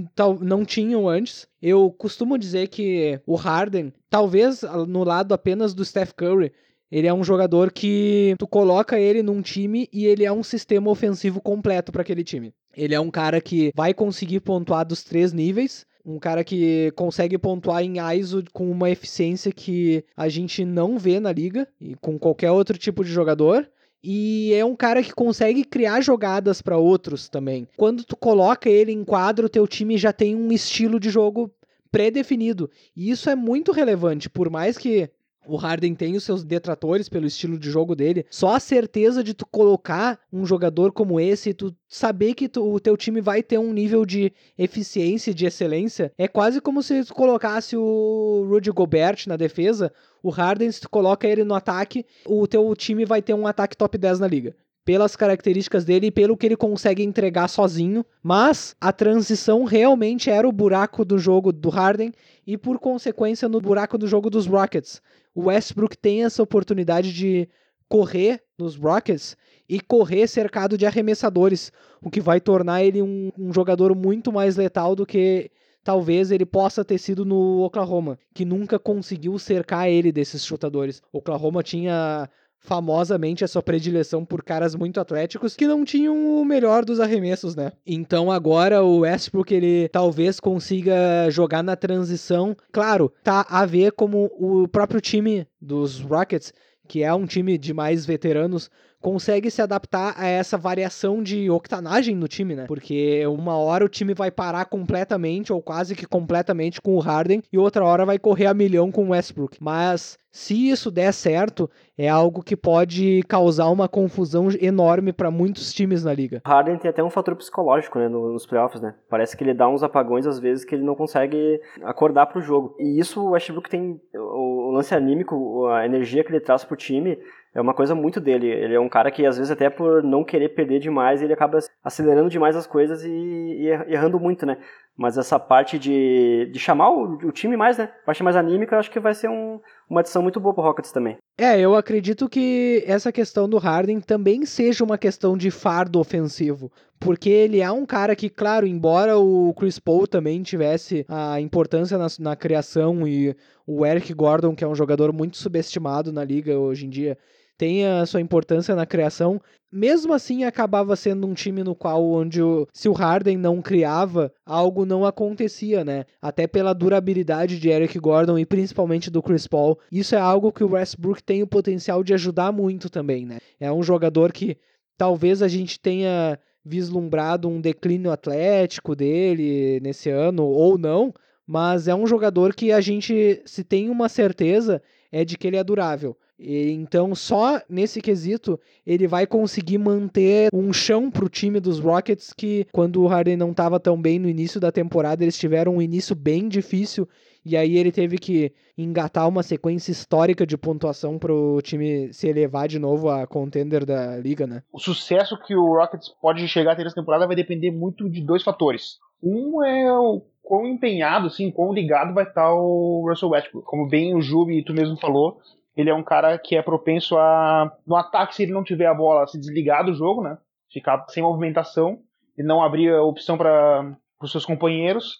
Speaker 1: não tinham antes. Eu costumo dizer que o Harden, talvez no lado apenas do Steph Curry, ele é um jogador que tu coloca ele num time e ele é um sistema ofensivo completo para aquele time. Ele é um cara que vai conseguir pontuar dos três níveis, um cara que consegue pontuar em ISO com uma eficiência que a gente não vê na liga e com qualquer outro tipo de jogador. E é um cara que consegue criar jogadas para outros também. Quando tu coloca ele em quadro, teu time já tem um estilo de jogo pré-definido. E isso é muito relevante, por mais que o Harden tem os seus detratores pelo estilo de jogo dele. Só a certeza de tu colocar um jogador como esse e tu saber que tu, o teu time vai ter um nível de eficiência, de excelência, é quase como se tu colocasse o Rudy Gobert na defesa, o Harden, se tu coloca ele no ataque, o teu time vai ter um ataque top 10 na liga pelas características dele e pelo que ele consegue entregar sozinho, mas a transição realmente era o buraco do jogo do Harden e por consequência no buraco do jogo dos Rockets o Westbrook tem essa oportunidade de correr nos Rockets e correr cercado de arremessadores, o que vai tornar ele um, um jogador muito mais letal do que talvez ele possa ter sido no Oklahoma, que nunca conseguiu cercar ele desses chutadores. Oklahoma tinha famosamente a sua predileção por caras muito atléticos que não tinham o melhor dos arremessos, né? Então agora o Westbrook ele talvez consiga jogar na transição. Claro, tá a ver como o próprio time dos Rockets, que é um time de mais veteranos, consegue se adaptar a essa variação de octanagem no time, né? Porque uma hora o time vai parar completamente ou quase que completamente com o Harden e outra hora vai correr a milhão com o Westbrook. Mas se isso der certo, é algo que pode causar uma confusão enorme para muitos times na liga.
Speaker 2: Harden tem até um fator psicológico, né, nos playoffs, né? Parece que ele dá uns apagões às vezes que ele não consegue acordar pro jogo. E isso o Westbrook tem o lance anímico, a energia que ele traz pro time é uma coisa muito dele. Ele é um cara que, às vezes, até por não querer perder demais, ele acaba acelerando demais as coisas e, e errando muito, né? Mas essa parte de, de chamar o, o time mais, né? A parte mais anímica, eu acho que vai ser um, uma adição muito boa pro Rockets também.
Speaker 1: É, eu acredito que essa questão do Harden também seja uma questão de fardo ofensivo. Porque ele é um cara que, claro, embora o Chris Paul também tivesse a importância na, na criação e o Eric Gordon, que é um jogador muito subestimado na liga hoje em dia, tem a sua importância na criação. Mesmo assim, acabava sendo um time no qual, onde o, se o Harden não criava, algo não acontecia, né? Até pela durabilidade de Eric Gordon e principalmente do Chris Paul. Isso é algo que o Westbrook tem o potencial de ajudar muito também, né? É um jogador que talvez a gente tenha vislumbrado um declínio atlético dele nesse ano ou não, mas é um jogador que a gente, se tem uma certeza, é de que ele é durável. Então, só nesse quesito, ele vai conseguir manter um chão para o time dos Rockets, que quando o Harden não estava tão bem no início da temporada, eles tiveram um início bem difícil. E aí ele teve que engatar uma sequência histórica de pontuação para o time se elevar de novo a contender da liga, né?
Speaker 3: O sucesso que o Rockets pode chegar a ter nessa temporada vai depender muito de dois fatores. Um é o quão empenhado, assim, quão ligado vai estar o Russell Westbrook. Como bem o Jubi e tu mesmo falou, ele é um cara que é propenso a, no ataque, se ele não tiver a bola, se desligar do jogo, né? Ficar sem movimentação e não abrir a opção para os seus companheiros.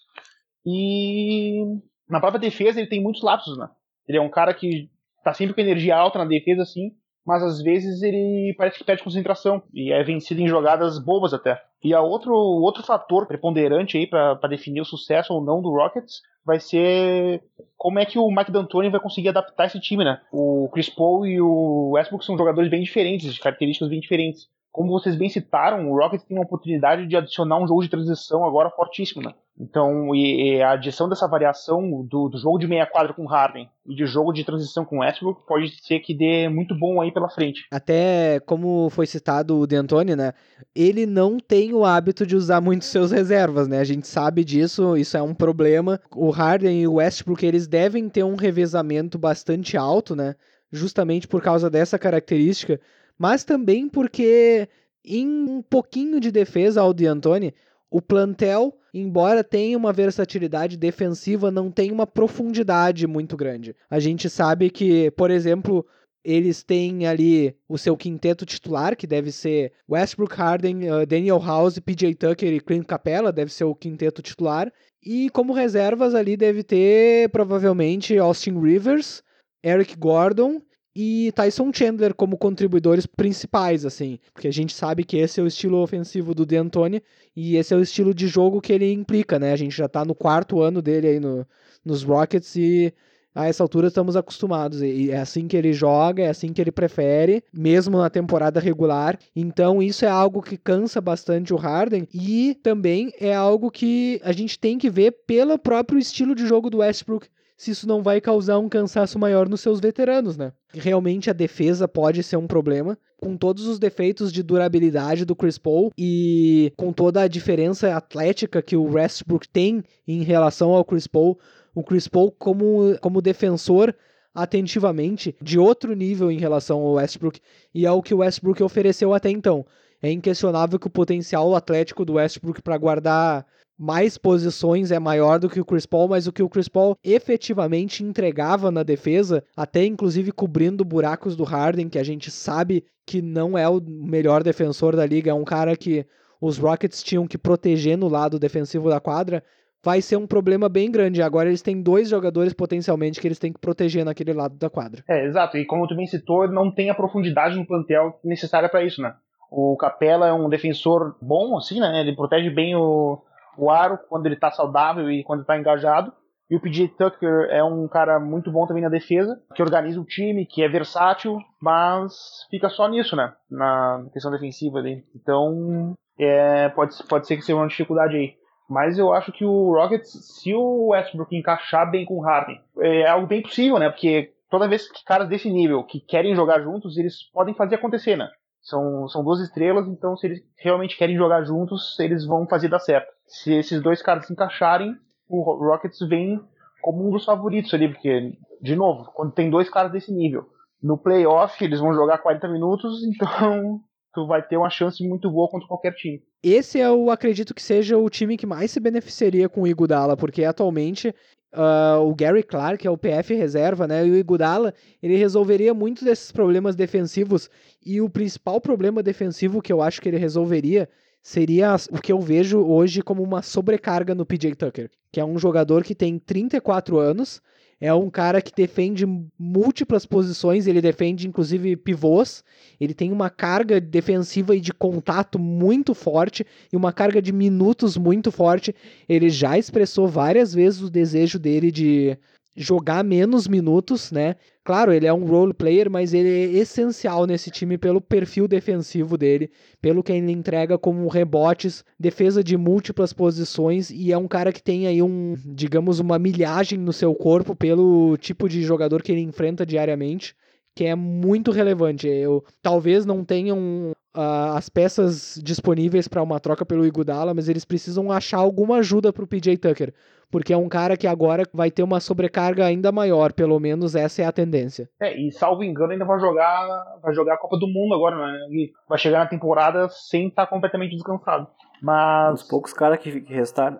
Speaker 3: E na própria defesa ele tem muitos lapsos, né? Ele é um cara que tá sempre com energia alta na defesa, assim, mas às vezes ele parece que perde concentração e é vencido em jogadas bobas até. E a outro, outro fator preponderante aí para definir o sucesso ou não do Rockets vai ser como é que o Mike D'Antoni vai conseguir adaptar esse time, né? O Chris Paul e o Westbrook são jogadores bem diferentes, de características bem diferentes como vocês bem citaram, o Rockets tem uma oportunidade de adicionar um jogo de transição agora fortíssimo, né? Então, e, e a adição dessa variação do, do, jogo de meia quadra com Harden e de jogo de transição com Westbrook pode ser que dê muito bom aí pela frente.
Speaker 1: Até como foi citado o D'Antoni, né? Ele não tem o hábito de usar muito seus reservas, né? A gente sabe disso, isso é um problema. O Harden e o Westbrook, eles devem ter um revezamento bastante alto, né? Justamente por causa dessa característica mas também porque em um pouquinho de defesa ao D'Antoni, o plantel, embora tenha uma versatilidade defensiva, não tem uma profundidade muito grande. A gente sabe que, por exemplo, eles têm ali o seu quinteto titular, que deve ser Westbrook, Harden, uh, Daniel House, PJ Tucker e Clint Capella, deve ser o quinteto titular. E como reservas ali deve ter provavelmente Austin Rivers, Eric Gordon e Tyson Chandler como contribuidores principais, assim, porque a gente sabe que esse é o estilo ofensivo do D'Antoni e esse é o estilo de jogo que ele implica, né? A gente já tá no quarto ano dele aí no, nos Rockets e a essa altura estamos acostumados. E é assim que ele joga, é assim que ele prefere, mesmo na temporada regular. Então isso é algo que cansa bastante o Harden e também é algo que a gente tem que ver pelo próprio estilo de jogo do Westbrook se isso não vai causar um cansaço maior nos seus veteranos, né? Realmente a defesa pode ser um problema, com todos os defeitos de durabilidade do Chris Paul e com toda a diferença atlética que o Westbrook tem em relação ao Chris Paul, o Chris Paul como, como defensor atentivamente de outro nível em relação ao Westbrook e ao que o Westbrook ofereceu até então. É inquestionável que o potencial atlético do Westbrook para guardar mais posições é maior do que o Chris Paul, mas o que o Chris Paul efetivamente entregava na defesa, até inclusive cobrindo buracos do Harden, que a gente sabe que não é o melhor defensor da liga, é um cara que os Rockets tinham que proteger no lado defensivo da quadra, vai ser um problema bem grande. Agora eles têm dois jogadores potencialmente que eles têm que proteger naquele lado da quadra.
Speaker 3: É, exato. E como tu bem citou, não tem a profundidade no plantel necessária para isso, né? O Capela é um defensor bom, assim, né? Ele protege bem o, o aro quando ele tá saudável e quando tá engajado. E o PJ Tucker é um cara muito bom também na defesa, que organiza o time, que é versátil, mas fica só nisso, né? Na questão defensiva ali. Então, é, pode, pode ser que seja uma dificuldade aí. Mas eu acho que o Rockets, se o Westbrook encaixar bem com o Harden, é algo bem possível, né? Porque toda vez que caras desse nível que querem jogar juntos, eles podem fazer acontecer, né? São, são duas estrelas, então se eles realmente querem jogar juntos, eles vão fazer dar certo. Se esses dois caras se encaixarem, o Rockets vem como um dos favoritos ali, porque, de novo, quando tem dois caras desse nível, no playoff eles vão jogar 40 minutos, então tu vai ter uma chance muito boa contra qualquer time.
Speaker 1: esse eu acredito que seja o time que mais se beneficiaria com o Igudala, porque atualmente uh, o Gary Clark é o PF reserva, né? E o Igudala, ele resolveria muitos desses problemas defensivos. E o principal problema defensivo que eu acho que ele resolveria seria o que eu vejo hoje como uma sobrecarga no PJ Tucker, que é um jogador que tem 34 anos, é um cara que defende múltiplas posições, ele defende inclusive pivôs, ele tem uma carga defensiva e de contato muito forte e uma carga de minutos muito forte. Ele já expressou várias vezes o desejo dele de jogar menos minutos, né? Claro, ele é um role player, mas ele é essencial nesse time pelo perfil defensivo dele, pelo que ele entrega como rebotes, defesa de múltiplas posições e é um cara que tem aí um, digamos, uma milhagem no seu corpo pelo tipo de jogador que ele enfrenta diariamente que é muito relevante. Eu talvez não tenham uh, as peças disponíveis para uma troca pelo Igudala, mas eles precisam achar alguma ajuda para o PJ Tucker, porque é um cara que agora vai ter uma sobrecarga ainda maior, pelo menos essa é a tendência.
Speaker 3: É, e salvo engano ainda vai jogar, vai jogar a Copa do Mundo agora, né? E vai chegar na temporada sem estar tá completamente descansado. Mas
Speaker 2: os poucos caras que, restaram.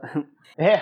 Speaker 3: É,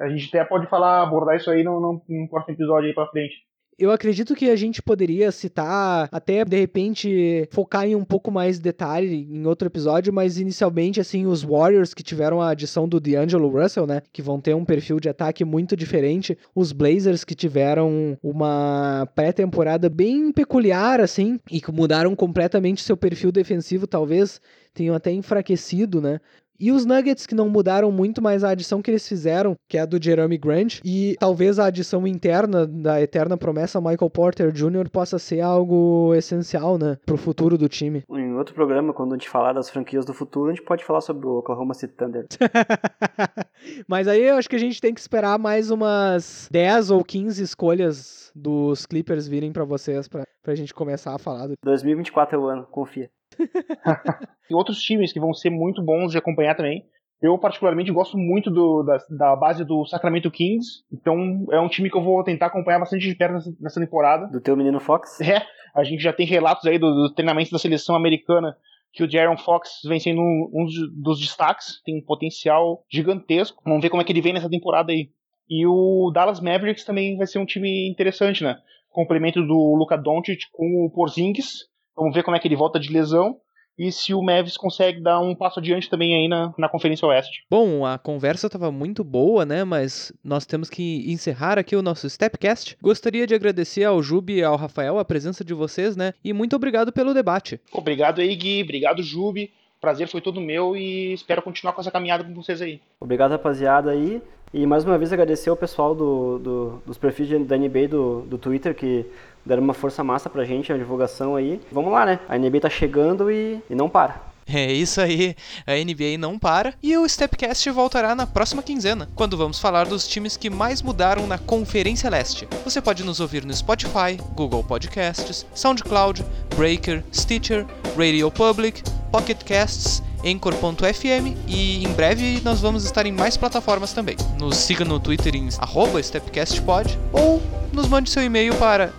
Speaker 3: a gente até pode falar, abordar isso aí no, no, no próximo episódio aí pra frente.
Speaker 1: Eu acredito que a gente poderia citar, até de repente focar em um pouco mais detalhe em outro episódio, mas inicialmente, assim, os Warriors que tiveram a adição do D'Angelo Russell, né? Que vão ter um perfil de ataque muito diferente. Os Blazers que tiveram uma pré-temporada bem peculiar, assim, e que mudaram completamente seu perfil defensivo, talvez tenham até enfraquecido, né? E os Nuggets que não mudaram muito, mas a adição que eles fizeram, que é a do Jeremy Grant, e talvez a adição interna da eterna promessa Michael Porter Jr. possa ser algo essencial, né, pro futuro do time.
Speaker 2: Em outro programa, quando a gente falar das franquias do futuro, a gente pode falar sobre o Oklahoma City Thunder.
Speaker 1: mas aí eu acho que a gente tem que esperar mais umas 10 ou 15 escolhas dos Clippers virem para vocês pra, pra gente começar a falar. Do...
Speaker 2: 2024 é o ano, confia.
Speaker 3: e outros times que vão ser muito bons de acompanhar também. Eu, particularmente, gosto muito do, da, da, base do Sacramento Kings. Então, é um time que eu vou tentar acompanhar bastante de perto nessa, nessa temporada.
Speaker 2: Do teu menino Fox?
Speaker 3: É, a gente já tem relatos aí do, do treinamento da seleção americana que o Jaron Fox vem sendo um, um dos destaques. Tem um potencial gigantesco. Vamos ver como é que ele vem nessa temporada aí. E o Dallas Mavericks também vai ser um time interessante, né? Complemento do Luka Doncic com o Porzingis Vamos ver como é que ele volta de lesão e se o Mavis consegue dar um passo adiante também aí na, na Conferência Oeste.
Speaker 1: Bom, a conversa estava muito boa, né? Mas nós temos que encerrar aqui o nosso Stepcast. Gostaria de agradecer ao Jubi e ao Rafael a presença de vocês, né? E muito obrigado pelo debate.
Speaker 3: Obrigado aí, Gui. Obrigado, Jubi. Prazer foi todo meu e espero continuar com essa caminhada com vocês aí.
Speaker 2: Obrigado, rapaziada aí. E mais uma vez agradecer ao pessoal do, do dos perfis da NBA do, do Twitter que deram uma força massa pra gente, a divulgação aí. Vamos lá, né? A NBA tá chegando e, e não para.
Speaker 1: É isso aí, a NBA não para e o Stepcast voltará na próxima quinzena, quando vamos falar dos times que mais mudaram na Conferência Leste. Você pode nos ouvir no Spotify, Google Podcasts, SoundCloud, Breaker, Stitcher, Radio Public, Pocket Casts Anchor.fm e em breve nós vamos estar em mais plataformas também. Nos siga no Twitter em StepcastPod ou nos mande seu e-mail para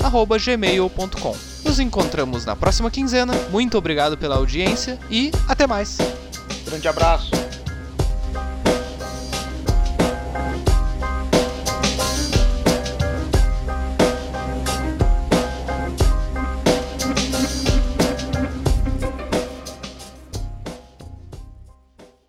Speaker 1: stepcastpod.gmail.com. Nos encontramos na próxima quinzena. Muito obrigado pela audiência e até mais.
Speaker 3: Grande abraço.